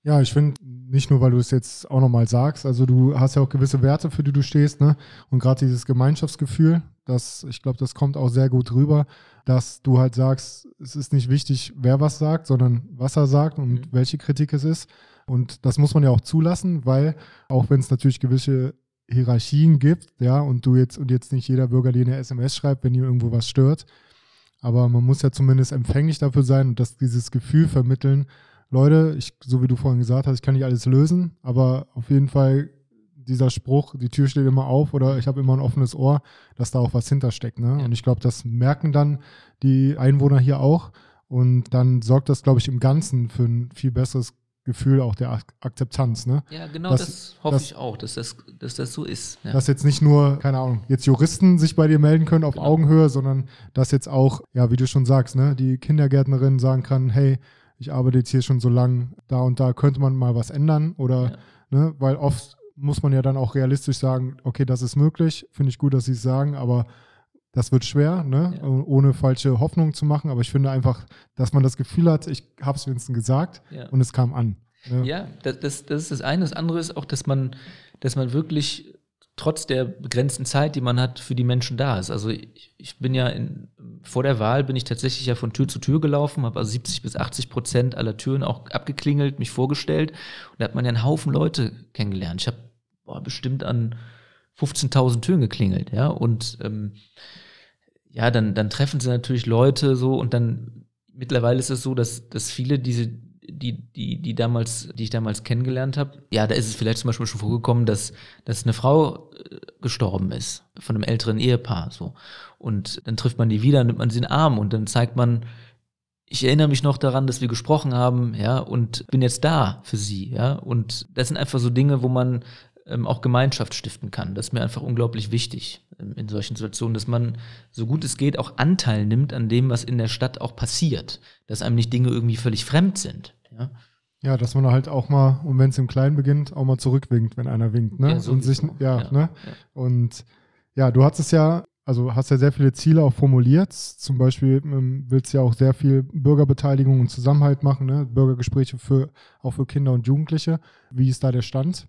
Ja, ich finde, nicht nur, weil du es jetzt auch nochmal sagst, also du hast ja auch gewisse Werte, für die du stehst, ne? Und gerade dieses Gemeinschaftsgefühl, das, ich glaube, das kommt auch sehr gut rüber, dass du halt sagst, es ist nicht wichtig, wer was sagt, sondern was er sagt und mhm. welche Kritik es ist. Und das muss man ja auch zulassen, weil auch wenn es natürlich gewisse Hierarchien gibt, ja, und du jetzt und jetzt nicht jeder Bürger dir eine SMS schreibt, wenn ihm irgendwo was stört, aber man muss ja zumindest empfänglich dafür sein und dass dieses Gefühl vermitteln, Leute, ich, so wie du vorhin gesagt hast, ich kann nicht alles lösen, aber auf jeden Fall dieser Spruch, die Tür steht immer auf oder ich habe immer ein offenes Ohr, dass da auch was hintersteckt. Ne? Und ich glaube, das merken dann die Einwohner hier auch. Und dann sorgt das, glaube ich, im Ganzen für ein viel besseres Gefühl auch der Akzeptanz. Ne? Ja, genau dass, das hoffe dass, ich auch, dass das, dass das so ist. Ja. Dass jetzt nicht nur, keine Ahnung, jetzt Juristen sich bei dir melden können auf genau. Augenhöhe, sondern dass jetzt auch, ja, wie du schon sagst, ne, die Kindergärtnerin sagen kann, hey, ich arbeite jetzt hier schon so lang, da und da könnte man mal was ändern oder, ja. ne, weil oft muss man ja dann auch realistisch sagen, okay, das ist möglich, finde ich gut, dass Sie es sagen, aber das wird schwer, ne? Ja. ohne falsche Hoffnungen zu machen. Aber ich finde einfach, dass man das Gefühl hat, ich habe es Winston gesagt ja. und es kam an. Ne? Ja, das, das, das ist das eine. Das andere ist auch, dass man, dass man wirklich trotz der begrenzten Zeit, die man hat, für die Menschen da ist. Also ich, ich bin ja in, vor der Wahl bin ich tatsächlich ja von Tür zu Tür gelaufen, habe also 70 bis 80 Prozent aller Türen auch abgeklingelt, mich vorgestellt und da hat man ja einen Haufen Leute kennengelernt. Ich habe bestimmt an 15.000 Türen geklingelt, ja und ähm, ja, dann, dann treffen sie natürlich Leute so und dann mittlerweile ist es so, dass, dass viele diese die, die, die damals, die ich damals kennengelernt habe, ja, da ist es vielleicht zum Beispiel schon vorgekommen, dass, dass eine Frau äh, gestorben ist von einem älteren Ehepaar. So. Und dann trifft man die wieder, nimmt man sie in den Arm und dann zeigt man, ich erinnere mich noch daran, dass wir gesprochen haben, ja, und bin jetzt da für sie, ja. Und das sind einfach so Dinge, wo man ähm, auch Gemeinschaft stiften kann. Das ist mir einfach unglaublich wichtig in solchen Situationen, dass man so gut es geht auch Anteil nimmt an dem, was in der Stadt auch passiert. Dass einem nicht Dinge irgendwie völlig fremd sind. Ja, ja dass man halt auch mal, und wenn es im Kleinen beginnt, auch mal zurückwinkt, wenn einer winkt. Ne? Ja, und sich, ja, ja, ne? Ja. Und ja, du hast es ja, also hast ja sehr viele Ziele auch formuliert. Zum Beispiel ähm, willst du ja auch sehr viel Bürgerbeteiligung und Zusammenhalt machen, ne? Bürgergespräche für, auch für Kinder und Jugendliche. Wie ist da der Stand?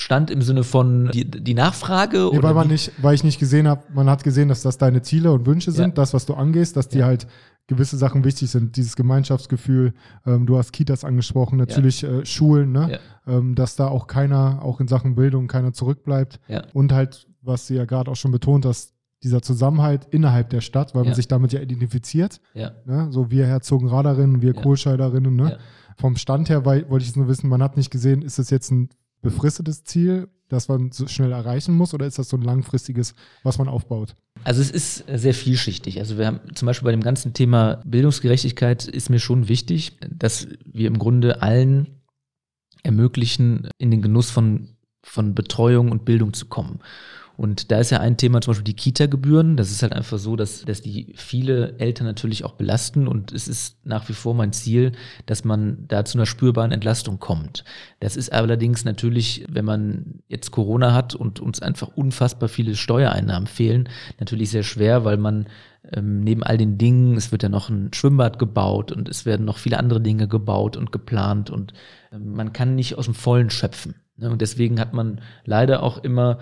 Stand im Sinne von die, die Nachfrage? Nee, weil, man nicht, weil ich nicht gesehen habe, man hat gesehen, dass das deine Ziele und Wünsche sind, ja. das, was du angehst, dass die halt gewisse Sachen wichtig sind. Dieses Gemeinschaftsgefühl, ähm, du hast Kitas angesprochen, natürlich ja. äh, Schulen, ne? Ja. Ähm, dass da auch keiner, auch in Sachen Bildung, keiner zurückbleibt. Ja. Und halt, was sie ja gerade auch schon betont hast, dieser Zusammenhalt innerhalb der Stadt, weil man sich damit ja identifiziert. Ne? So wir Herzogenraderinnen, wir ja. Kohlscheiderinnen. Ne? Vom Stand her weil, wollte ich es nur wissen, man hat nicht gesehen, ist das jetzt ein befristetes Ziel, das man so schnell erreichen muss, oder ist das so ein langfristiges, was man aufbaut? Also es ist sehr vielschichtig. Also wir haben zum Beispiel bei dem ganzen Thema Bildungsgerechtigkeit ist mir schon wichtig, dass wir im Grunde allen ermöglichen, in den Genuss von, von Betreuung und Bildung zu kommen. Und da ist ja ein Thema zum Beispiel die Kita-Gebühren. Das ist halt einfach so, dass, dass die viele Eltern natürlich auch belasten. Und es ist nach wie vor mein Ziel, dass man da zu einer spürbaren Entlastung kommt. Das ist allerdings natürlich, wenn man jetzt Corona hat und uns einfach unfassbar viele Steuereinnahmen fehlen, natürlich sehr schwer, weil man ähm, neben all den Dingen, es wird ja noch ein Schwimmbad gebaut und es werden noch viele andere Dinge gebaut und geplant und äh, man kann nicht aus dem Vollen schöpfen. Ne? Und deswegen hat man leider auch immer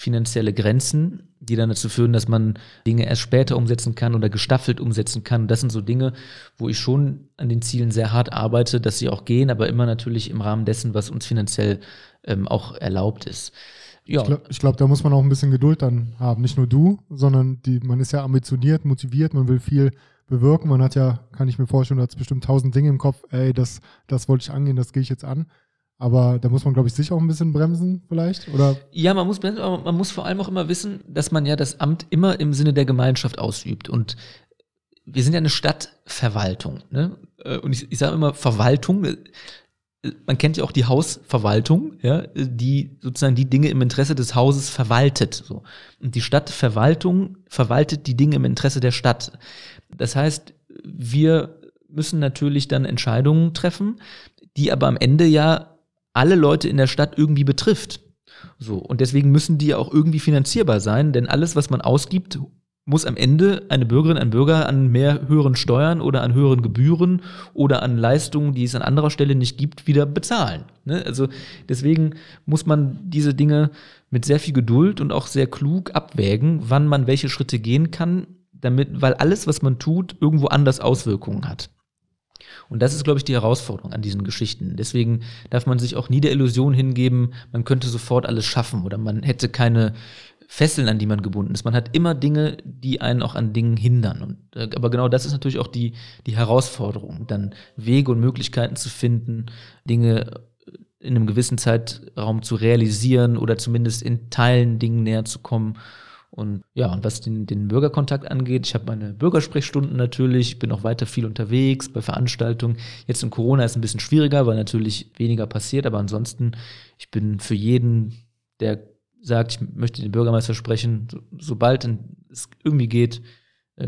finanzielle Grenzen, die dann dazu führen, dass man Dinge erst später umsetzen kann oder gestaffelt umsetzen kann. Das sind so Dinge, wo ich schon an den Zielen sehr hart arbeite, dass sie auch gehen, aber immer natürlich im Rahmen dessen, was uns finanziell ähm, auch erlaubt ist. Ja. Ich glaube, glaub, da muss man auch ein bisschen Geduld dann haben. Nicht nur du, sondern die, man ist ja ambitioniert, motiviert, man will viel bewirken. Man hat ja, kann ich mir vorstellen, du hast bestimmt tausend Dinge im Kopf, ey, das, das wollte ich angehen, das gehe ich jetzt an. Aber da muss man, glaube ich, sich auch ein bisschen bremsen, vielleicht? Oder? Ja, man muss, aber man muss vor allem auch immer wissen, dass man ja das Amt immer im Sinne der Gemeinschaft ausübt. Und wir sind ja eine Stadtverwaltung. Ne? Äh, und ich, ich sage immer Verwaltung. Äh, man kennt ja auch die Hausverwaltung, ja, die sozusagen die Dinge im Interesse des Hauses verwaltet. So. Und die Stadtverwaltung verwaltet die Dinge im Interesse der Stadt. Das heißt, wir müssen natürlich dann Entscheidungen treffen, die aber am Ende ja alle Leute in der Stadt irgendwie betrifft. So. Und deswegen müssen die ja auch irgendwie finanzierbar sein, denn alles, was man ausgibt, muss am Ende eine Bürgerin, ein Bürger an mehr höheren Steuern oder an höheren Gebühren oder an Leistungen, die es an anderer Stelle nicht gibt, wieder bezahlen. Ne? Also deswegen muss man diese Dinge mit sehr viel Geduld und auch sehr klug abwägen, wann man welche Schritte gehen kann, damit, weil alles, was man tut, irgendwo anders Auswirkungen hat. Und das ist, glaube ich, die Herausforderung an diesen Geschichten. Deswegen darf man sich auch nie der Illusion hingeben, man könnte sofort alles schaffen oder man hätte keine Fesseln, an die man gebunden ist. Man hat immer Dinge, die einen auch an Dingen hindern. Und, äh, aber genau das ist natürlich auch die, die Herausforderung, dann Wege und Möglichkeiten zu finden, Dinge in einem gewissen Zeitraum zu realisieren oder zumindest in Teilen Dingen näher zu kommen. Und ja, und was den, den Bürgerkontakt angeht, ich habe meine Bürgersprechstunden natürlich, bin auch weiter viel unterwegs bei Veranstaltungen. Jetzt in Corona ist es ein bisschen schwieriger, weil natürlich weniger passiert, aber ansonsten, ich bin für jeden, der sagt, ich möchte den Bürgermeister sprechen, so, sobald es irgendwie geht,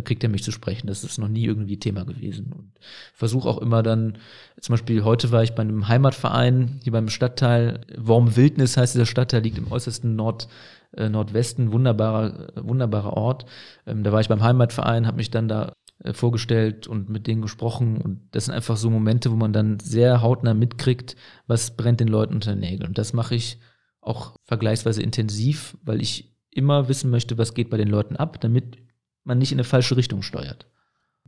kriegt er mich zu sprechen. Das ist noch nie irgendwie Thema gewesen. Und versuche auch immer dann, zum Beispiel heute war ich bei einem Heimatverein, hier beim Stadtteil, Worm Wildnis heißt dieser Stadtteil, liegt im äußersten Nord, äh, Nordwesten, wunderbarer, äh, wunderbarer Ort. Ähm, da war ich beim Heimatverein, habe mich dann da äh, vorgestellt und mit denen gesprochen. Und das sind einfach so Momente, wo man dann sehr hautnah mitkriegt, was brennt den Leuten unter den Nägeln. Und das mache ich auch vergleichsweise intensiv, weil ich immer wissen möchte, was geht bei den Leuten ab, damit man nicht in eine falsche Richtung steuert.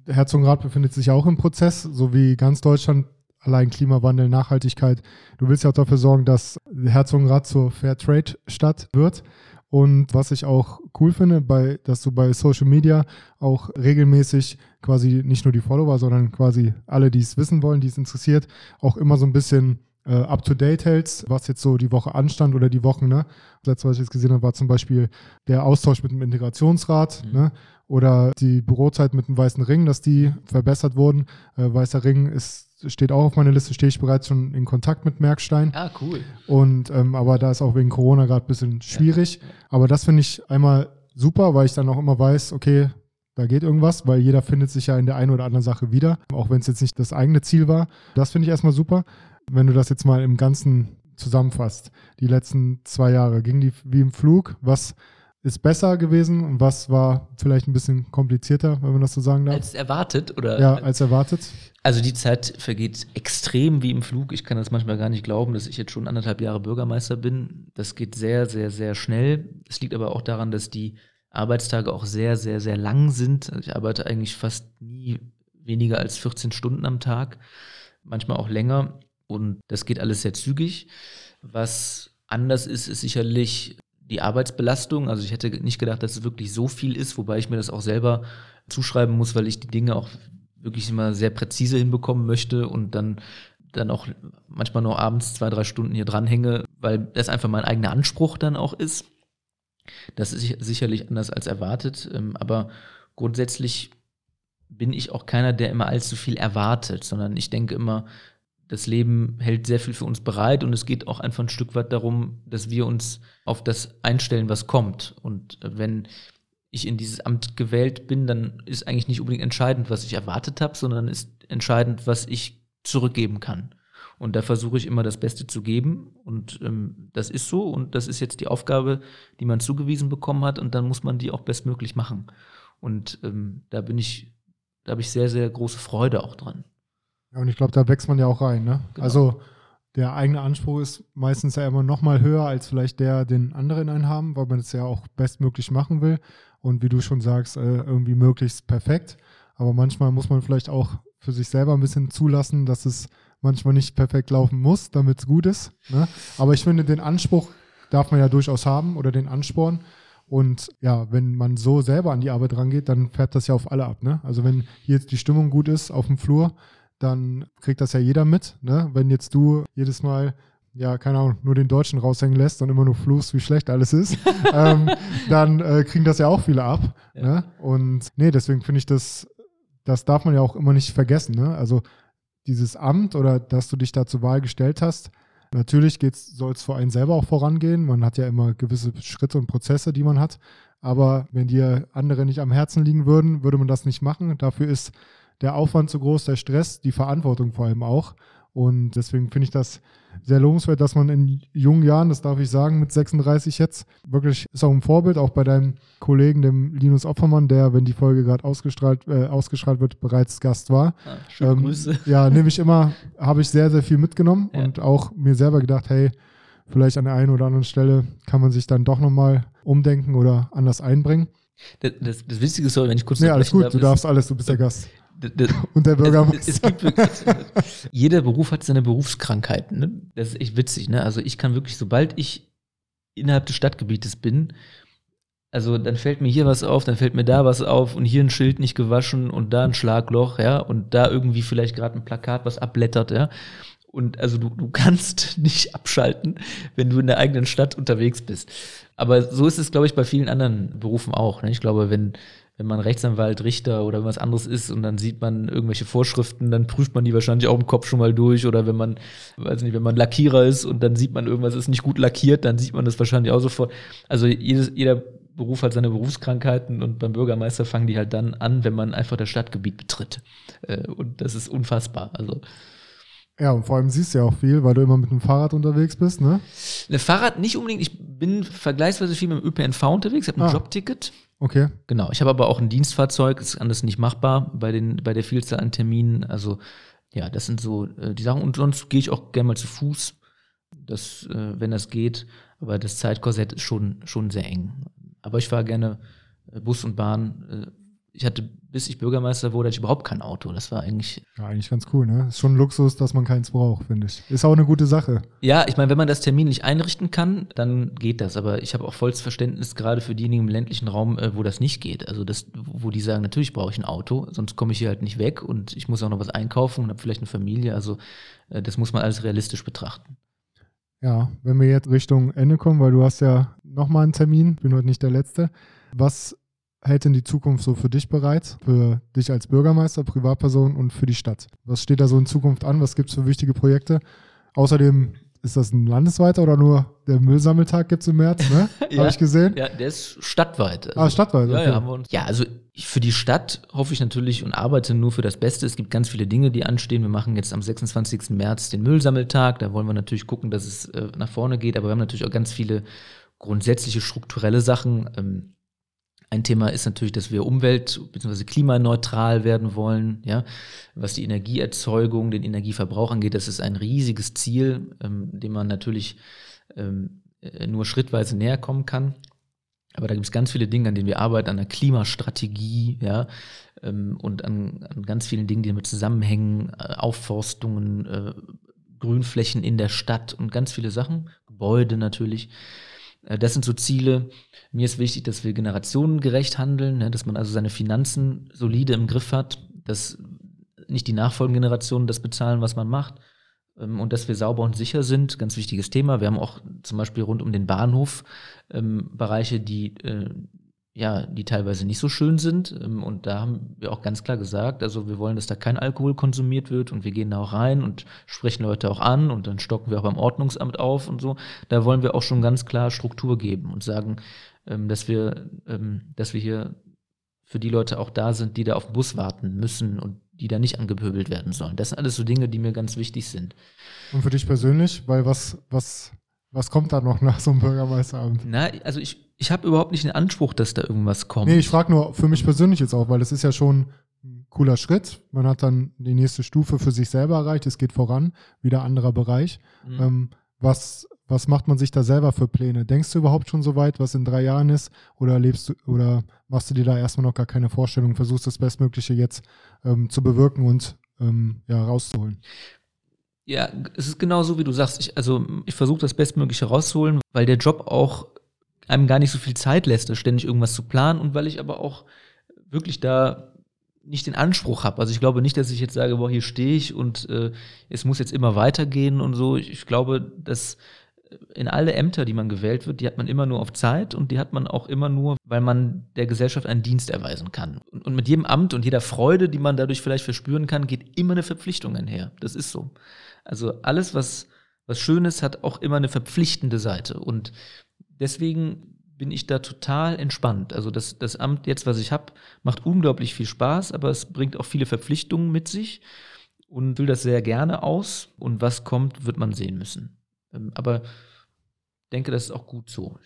Herzogenrath befindet sich auch im Prozess, so wie ganz Deutschland, allein Klimawandel, Nachhaltigkeit. Du willst ja auch dafür sorgen, dass Herzogenrath zur Fairtrade-Stadt wird. Und was ich auch cool finde, bei, dass du bei Social Media auch regelmäßig quasi nicht nur die Follower, sondern quasi alle, die es wissen wollen, die es interessiert, auch immer so ein bisschen äh, up-to-date hältst, was jetzt so die Woche anstand oder die Wochen. Ne? Das letzte, was ich jetzt gesehen habe, war zum Beispiel der Austausch mit dem Integrationsrat mhm. ne? oder die Bürozeit mit dem Weißen Ring, dass die verbessert wurden. Äh, Weißer Ring ist steht auch auf meiner Liste, stehe ich bereits schon in Kontakt mit Merkstein. Ah, cool. Und ähm, aber da ist auch wegen Corona gerade ein bisschen schwierig. Ja. Aber das finde ich einmal super, weil ich dann auch immer weiß, okay, da geht irgendwas, weil jeder findet sich ja in der einen oder anderen Sache wieder, auch wenn es jetzt nicht das eigene Ziel war. Das finde ich erstmal super wenn du das jetzt mal im Ganzen zusammenfasst, die letzten zwei Jahre, ging die wie im Flug? Was ist besser gewesen und was war vielleicht ein bisschen komplizierter, wenn man das so sagen darf? Als erwartet oder? Ja, als erwartet. Also die Zeit vergeht extrem wie im Flug. Ich kann das manchmal gar nicht glauben, dass ich jetzt schon anderthalb Jahre Bürgermeister bin. Das geht sehr, sehr, sehr schnell. Es liegt aber auch daran, dass die Arbeitstage auch sehr, sehr, sehr lang sind. Also ich arbeite eigentlich fast nie weniger als 14 Stunden am Tag, manchmal auch länger. Und das geht alles sehr zügig. Was anders ist, ist sicherlich die Arbeitsbelastung. Also ich hätte nicht gedacht, dass es wirklich so viel ist, wobei ich mir das auch selber zuschreiben muss, weil ich die Dinge auch wirklich immer sehr präzise hinbekommen möchte und dann dann auch manchmal nur abends zwei, drei Stunden hier dranhänge, weil das einfach mein eigener Anspruch dann auch ist. Das ist sicherlich anders als erwartet, ähm, aber grundsätzlich bin ich auch keiner, der immer allzu viel erwartet, sondern ich denke immer, das Leben hält sehr viel für uns bereit und es geht auch einfach ein Stück weit darum, dass wir uns auf das einstellen, was kommt. Und wenn ich in dieses Amt gewählt bin, dann ist eigentlich nicht unbedingt entscheidend, was ich erwartet habe, sondern ist entscheidend, was ich zurückgeben kann. Und da versuche ich immer das Beste zu geben. Und ähm, das ist so. Und das ist jetzt die Aufgabe, die man zugewiesen bekommen hat. Und dann muss man die auch bestmöglich machen. Und ähm, da bin ich, da habe ich sehr, sehr große Freude auch dran. Ja, und ich glaube, da wächst man ja auch rein. Ne? Genau. Also der eigene Anspruch ist meistens ja immer noch mal höher als vielleicht der, den anderen einen haben, weil man es ja auch bestmöglich machen will. Und wie du schon sagst, äh, irgendwie möglichst perfekt. Aber manchmal muss man vielleicht auch für sich selber ein bisschen zulassen, dass es manchmal nicht perfekt laufen muss, damit es gut ist. Ne? Aber ich finde, den Anspruch darf man ja durchaus haben oder den Ansporn. Und ja, wenn man so selber an die Arbeit rangeht, dann fährt das ja auf alle ab. Ne? Also wenn hier jetzt die Stimmung gut ist auf dem Flur, dann kriegt das ja jeder mit. Ne? Wenn jetzt du jedes Mal ja, keine Ahnung, nur den Deutschen raushängen lässt und immer nur fluchst, wie schlecht alles ist, ähm, dann äh, kriegen das ja auch viele ab. Ja. Ne? Und nee, deswegen finde ich das das darf man ja auch immer nicht vergessen. Ne? Also dieses Amt oder dass du dich da zur Wahl gestellt hast, natürlich soll es vor einen selber auch vorangehen. Man hat ja immer gewisse Schritte und Prozesse, die man hat. Aber wenn dir andere nicht am Herzen liegen würden, würde man das nicht machen. Dafür ist der Aufwand zu groß, der Stress, die Verantwortung vor allem auch. Und deswegen finde ich das sehr lobenswert, dass man in jungen Jahren, das darf ich sagen, mit 36 jetzt, wirklich ist auch ein Vorbild, auch bei deinem Kollegen, dem Linus Opfermann, der, wenn die Folge gerade ausgestrahlt, äh, ausgestrahlt wird, bereits Gast war. Ah, schöne ähm, Grüße. Ja, nehme ich immer, habe ich sehr, sehr viel mitgenommen ja. und auch mir selber gedacht, hey, vielleicht an der einen oder anderen Stelle kann man sich dann doch nochmal umdenken oder anders einbringen. Das, das, das Wichtige ist, wenn ich kurz. Nee, alles gut, darf, du darfst alles, du bist der Gast. Das, und der Bürgermeister. Es, es gibt wirklich, jeder Beruf hat seine Berufskrankheiten. Ne? Das ist echt witzig. Ne? Also ich kann wirklich, sobald ich innerhalb des Stadtgebietes bin, also dann fällt mir hier was auf, dann fällt mir da was auf und hier ein Schild nicht gewaschen und da ein Schlagloch, ja, und da irgendwie vielleicht gerade ein Plakat, was abblättert, ja. Und also du, du kannst nicht abschalten, wenn du in der eigenen Stadt unterwegs bist. Aber so ist es, glaube ich, bei vielen anderen Berufen auch. Ne? Ich glaube, wenn, wenn man Rechtsanwalt, Richter oder was anderes ist und dann sieht man irgendwelche Vorschriften, dann prüft man die wahrscheinlich auch im Kopf schon mal durch. Oder wenn man, weiß nicht, wenn man Lackierer ist und dann sieht man irgendwas ist nicht gut lackiert, dann sieht man das wahrscheinlich auch sofort. Also jedes, jeder Beruf hat seine Berufskrankheiten und beim Bürgermeister fangen die halt dann an, wenn man einfach das Stadtgebiet betritt. Äh, und das ist unfassbar. Also ja, und vor allem siehst du ja auch viel, weil du immer mit dem Fahrrad unterwegs bist, ne? Ne, Fahrrad nicht unbedingt. Ich bin vergleichsweise viel mit dem ÖPNV unterwegs. Ich habe ein ah, Jobticket. Okay. Genau. Ich habe aber auch ein Dienstfahrzeug. Ist anders nicht machbar bei, den, bei der Vielzahl an Terminen. Also, ja, das sind so äh, die Sachen. Und sonst gehe ich auch gerne mal zu Fuß, das, äh, wenn das geht. Aber das Zeitkorsett ist schon, schon sehr eng. Aber ich fahre gerne äh, Bus und Bahn. Ich hatte, bis ich Bürgermeister wurde, hatte ich überhaupt kein Auto. Das war eigentlich. Ja, eigentlich ganz cool, ne? Ist schon ein Luxus, dass man keins braucht, finde ich. Ist auch eine gute Sache. Ja, ich meine, wenn man das Termin nicht einrichten kann, dann geht das. Aber ich habe auch volles Verständnis gerade für diejenigen im ländlichen Raum, äh, wo das nicht geht. Also das, wo die sagen, natürlich brauche ich ein Auto, sonst komme ich hier halt nicht weg und ich muss auch noch was einkaufen und habe vielleicht eine Familie. Also äh, das muss man alles realistisch betrachten. Ja, wenn wir jetzt Richtung Ende kommen, weil du hast ja nochmal einen Termin, bin heute nicht der Letzte. Was hält denn die Zukunft so für dich bereit? Für dich als Bürgermeister, Privatperson und für die Stadt? Was steht da so in Zukunft an? Was gibt es für wichtige Projekte? Außerdem ist das ein landesweiter oder nur der Müllsammeltag gibt es im März, ne? ja, Habe ich gesehen? Ja, der ist stadtweit. Also, ah, stadtweit, okay. ja, ja. Ja, also für die Stadt hoffe ich natürlich und arbeite nur für das Beste. Es gibt ganz viele Dinge, die anstehen. Wir machen jetzt am 26. März den Müllsammeltag. Da wollen wir natürlich gucken, dass es äh, nach vorne geht. Aber wir haben natürlich auch ganz viele grundsätzliche strukturelle Sachen. Ähm, ein Thema ist natürlich, dass wir umwelt- bzw. klimaneutral werden wollen. Ja? Was die Energieerzeugung, den Energieverbrauch angeht, das ist ein riesiges Ziel, ähm, dem man natürlich ähm, äh, nur schrittweise näher kommen kann. Aber da gibt es ganz viele Dinge, an denen wir arbeiten, an der Klimastrategie, ja, ähm, und an, an, ganz vielen Dingen, die damit zusammenhängen, äh, Aufforstungen, äh, Grünflächen in der Stadt und ganz viele Sachen, Gebäude natürlich. Äh, das sind so Ziele. Mir ist wichtig, dass wir generationengerecht handeln, ne, dass man also seine Finanzen solide im Griff hat, dass nicht die nachfolgenden Generationen das bezahlen, was man macht ähm, und dass wir sauber und sicher sind. Ganz wichtiges Thema. Wir haben auch zum Beispiel rund um den Bahnhof ähm, Bereiche, die äh, ja, die teilweise nicht so schön sind. Ähm, und da haben wir auch ganz klar gesagt, also wir wollen, dass da kein Alkohol konsumiert wird und wir gehen da auch rein und sprechen Leute auch an und dann stocken wir auch beim Ordnungsamt auf und so. Da wollen wir auch schon ganz klar Struktur geben und sagen, ähm, dass wir, ähm, dass wir hier für die Leute auch da sind, die da auf den Bus warten müssen und die da nicht angepöbelt werden sollen. Das sind alles so Dinge, die mir ganz wichtig sind. Und für dich persönlich, weil was, was, was kommt da noch nach so einem Bürgermeisteramt? Na, also ich ich habe überhaupt nicht den Anspruch, dass da irgendwas kommt. Nee, ich frage nur für mich persönlich jetzt auch, weil das ist ja schon ein cooler Schritt. Man hat dann die nächste Stufe für sich selber erreicht. Es geht voran, wieder anderer Bereich. Mhm. Ähm, was, was macht man sich da selber für Pläne? Denkst du überhaupt schon so weit, was in drei Jahren ist? Oder lebst du oder machst du dir da erstmal noch gar keine Vorstellung, versuchst das Bestmögliche jetzt ähm, zu bewirken und ähm, ja, rauszuholen? Ja, es ist genau so, wie du sagst. Ich, also ich versuche das Bestmögliche rauszuholen, weil der Job auch einem gar nicht so viel Zeit lässt, ständig irgendwas zu planen und weil ich aber auch wirklich da nicht den Anspruch habe. Also ich glaube nicht, dass ich jetzt sage, boah, hier stehe ich und äh, es muss jetzt immer weitergehen und so. Ich, ich glaube, dass in alle Ämter, die man gewählt wird, die hat man immer nur auf Zeit und die hat man auch immer nur, weil man der Gesellschaft einen Dienst erweisen kann. Und, und mit jedem Amt und jeder Freude, die man dadurch vielleicht verspüren kann, geht immer eine Verpflichtung einher. Das ist so. Also alles, was, was Schönes, hat auch immer eine verpflichtende Seite. Und deswegen bin ich da total entspannt. Also das, das Amt jetzt, was ich habe, macht unglaublich viel Spaß, aber es bringt auch viele Verpflichtungen mit sich und will das sehr gerne aus. Und was kommt, wird man sehen müssen. Ähm, aber denke, das ist auch gut so.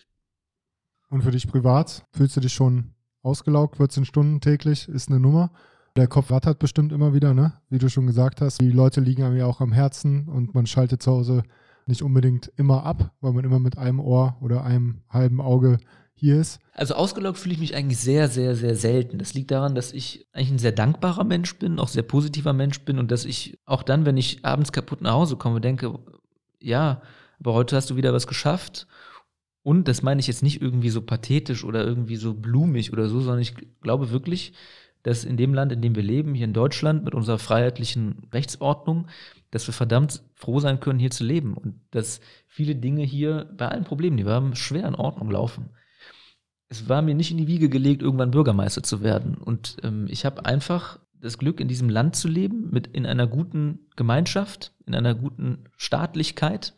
Und für dich privat, fühlst du dich schon ausgelaugt? 14 Stunden täglich ist eine Nummer. Der Kopf rattert bestimmt immer wieder, ne? Wie du schon gesagt hast. Die Leute liegen einem ja auch am Herzen und man schaltet zu Hause nicht unbedingt immer ab, weil man immer mit einem Ohr oder einem halben Auge hier ist. Also ausgelaugt fühle ich mich eigentlich sehr, sehr, sehr selten. Das liegt daran, dass ich eigentlich ein sehr dankbarer Mensch bin, auch sehr positiver Mensch bin und dass ich auch dann, wenn ich abends kaputt nach Hause komme, denke, ja, aber heute hast du wieder was geschafft. Und das meine ich jetzt nicht irgendwie so pathetisch oder irgendwie so blumig oder so, sondern ich glaube wirklich, dass in dem Land, in dem wir leben, hier in Deutschland, mit unserer freiheitlichen Rechtsordnung, dass wir verdammt froh sein können, hier zu leben. Und dass viele Dinge hier bei allen Problemen, die wir haben, schwer in Ordnung laufen. Es war mir nicht in die Wiege gelegt, irgendwann Bürgermeister zu werden. Und ähm, ich habe einfach das Glück, in diesem Land zu leben, mit in einer guten Gemeinschaft, in einer guten Staatlichkeit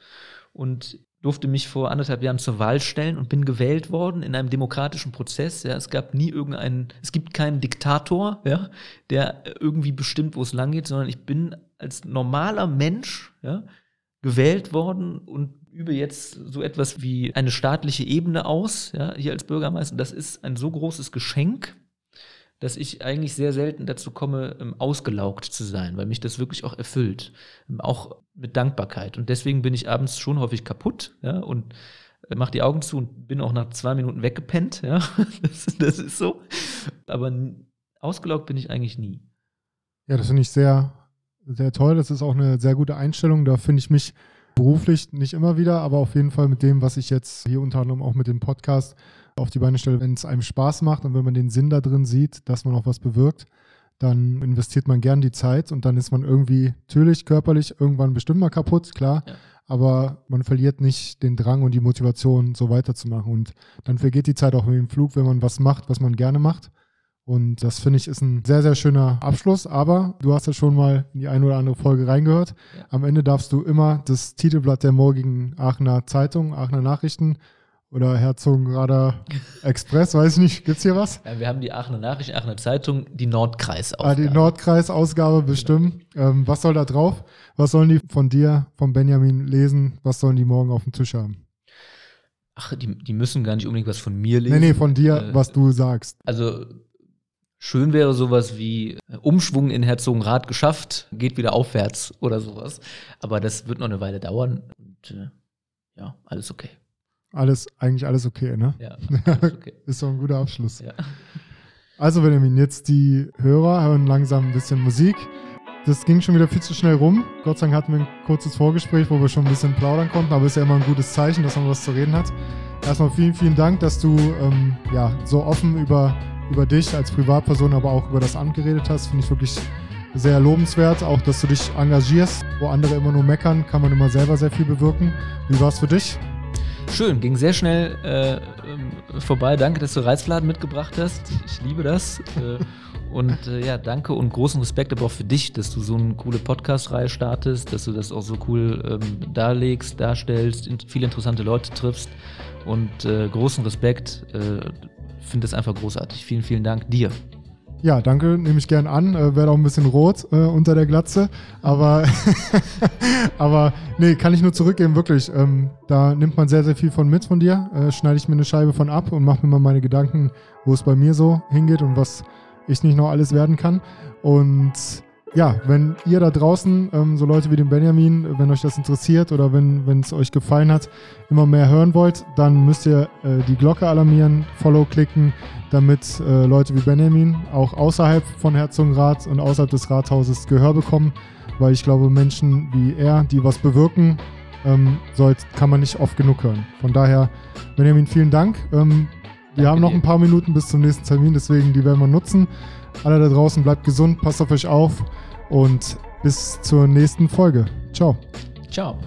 und durfte mich vor anderthalb Jahren zur Wahl stellen und bin gewählt worden in einem demokratischen Prozess. Ja, es gab nie irgendeinen, es gibt keinen Diktator, ja, der irgendwie bestimmt, wo es lang geht, sondern ich bin als normaler Mensch ja, gewählt worden und übe jetzt so etwas wie eine staatliche Ebene aus, ja, hier als Bürgermeister. Das ist ein so großes Geschenk, dass ich eigentlich sehr selten dazu komme, ähm, ausgelaugt zu sein, weil mich das wirklich auch erfüllt. Ähm, auch mit Dankbarkeit. Und deswegen bin ich abends schon häufig kaputt, ja, und äh, mache die Augen zu und bin auch nach zwei Minuten weggepennt, ja. Das, das ist so. Aber ausgelaugt bin ich eigentlich nie. Ja, das finde ich sehr, sehr toll. Das ist auch eine sehr gute Einstellung. Da finde ich mich beruflich nicht immer wieder, aber auf jeden Fall mit dem, was ich jetzt hier unter anderem auch mit dem Podcast auf die Beine stelle, wenn es einem Spaß macht und wenn man den Sinn da drin sieht, dass man auch was bewirkt, dann investiert man gern die Zeit und dann ist man irgendwie natürlich körperlich irgendwann bestimmt mal kaputt, klar. Ja. Aber man verliert nicht den Drang und die Motivation, so weiterzumachen. Und dann vergeht die Zeit auch mit dem Flug, wenn man was macht, was man gerne macht. Und das finde ich ist ein sehr, sehr schöner Abschluss. Aber du hast ja schon mal in die eine oder andere Folge reingehört. Ja. Am Ende darfst du immer das Titelblatt der morgigen Aachener Zeitung, Aachener Nachrichten oder Herzogenrader Express, weiß ich nicht, gibt's hier was? Ja, wir haben die Aachener Nachricht, Aachener Zeitung, die Nordkreis-Ausgabe. Ah, die Nordkreis-Ausgabe bestimmen. Genau. Ähm, was soll da drauf? Was sollen die von dir, von Benjamin lesen? Was sollen die morgen auf dem Tisch haben? Ach, die, die müssen gar nicht unbedingt was von mir lesen. Nee, nee, von dir, äh, was du sagst. Also Schön wäre sowas wie äh, Umschwung in Herzogenrath geschafft, geht wieder aufwärts oder sowas. Aber das wird noch eine Weile dauern. Und äh, ja, alles okay alles, eigentlich alles okay, ne? Ja, okay. ist doch ein guter Abschluss. Ja. Also, Benjamin, jetzt die Hörer hören langsam ein bisschen Musik. Das ging schon wieder viel zu schnell rum. Gott sei Dank hatten wir ein kurzes Vorgespräch, wo wir schon ein bisschen plaudern konnten, aber ist ja immer ein gutes Zeichen, dass man was zu reden hat. Erstmal vielen, vielen Dank, dass du ähm, ja, so offen über, über dich als Privatperson, aber auch über das Amt geredet hast. Finde ich wirklich sehr lobenswert. Auch, dass du dich engagierst. Wo andere immer nur meckern, kann man immer selber sehr viel bewirken. Wie war es für dich? Schön, ging sehr schnell äh, ähm, vorbei. Danke, dass du Reizfladen mitgebracht hast. Ich liebe das. Äh, und äh, ja, danke und großen Respekt aber auch für dich, dass du so eine coole Podcast-Reihe startest, dass du das auch so cool ähm, darlegst, darstellst, in, viele interessante Leute triffst. Und äh, großen Respekt. Äh, Finde es einfach großartig. Vielen, vielen Dank dir. Ja, danke, nehme ich gern an. Äh, Werde auch ein bisschen rot äh, unter der Glatze. Aber, aber nee, kann ich nur zurückgeben, wirklich. Ähm, da nimmt man sehr, sehr viel von mit von dir. Äh, Schneide ich mir eine Scheibe von ab und mache mir mal meine Gedanken, wo es bei mir so hingeht und was ich nicht noch alles werden kann. Und ja, wenn ihr da draußen, ähm, so Leute wie den Benjamin, wenn euch das interessiert oder wenn es euch gefallen hat, immer mehr hören wollt, dann müsst ihr äh, die Glocke alarmieren, Follow klicken, damit äh, Leute wie Benjamin auch außerhalb von Herzogenrath und außerhalb des Rathauses Gehör bekommen, weil ich glaube, Menschen wie er, die was bewirken, ähm, soll, kann man nicht oft genug hören. Von daher, Benjamin, vielen Dank. Ähm, wir haben noch ein paar Minuten bis zum nächsten Termin, deswegen die werden wir nutzen. Alle da draußen, bleibt gesund, passt auf euch auf und bis zur nächsten Folge. Ciao. Ciao.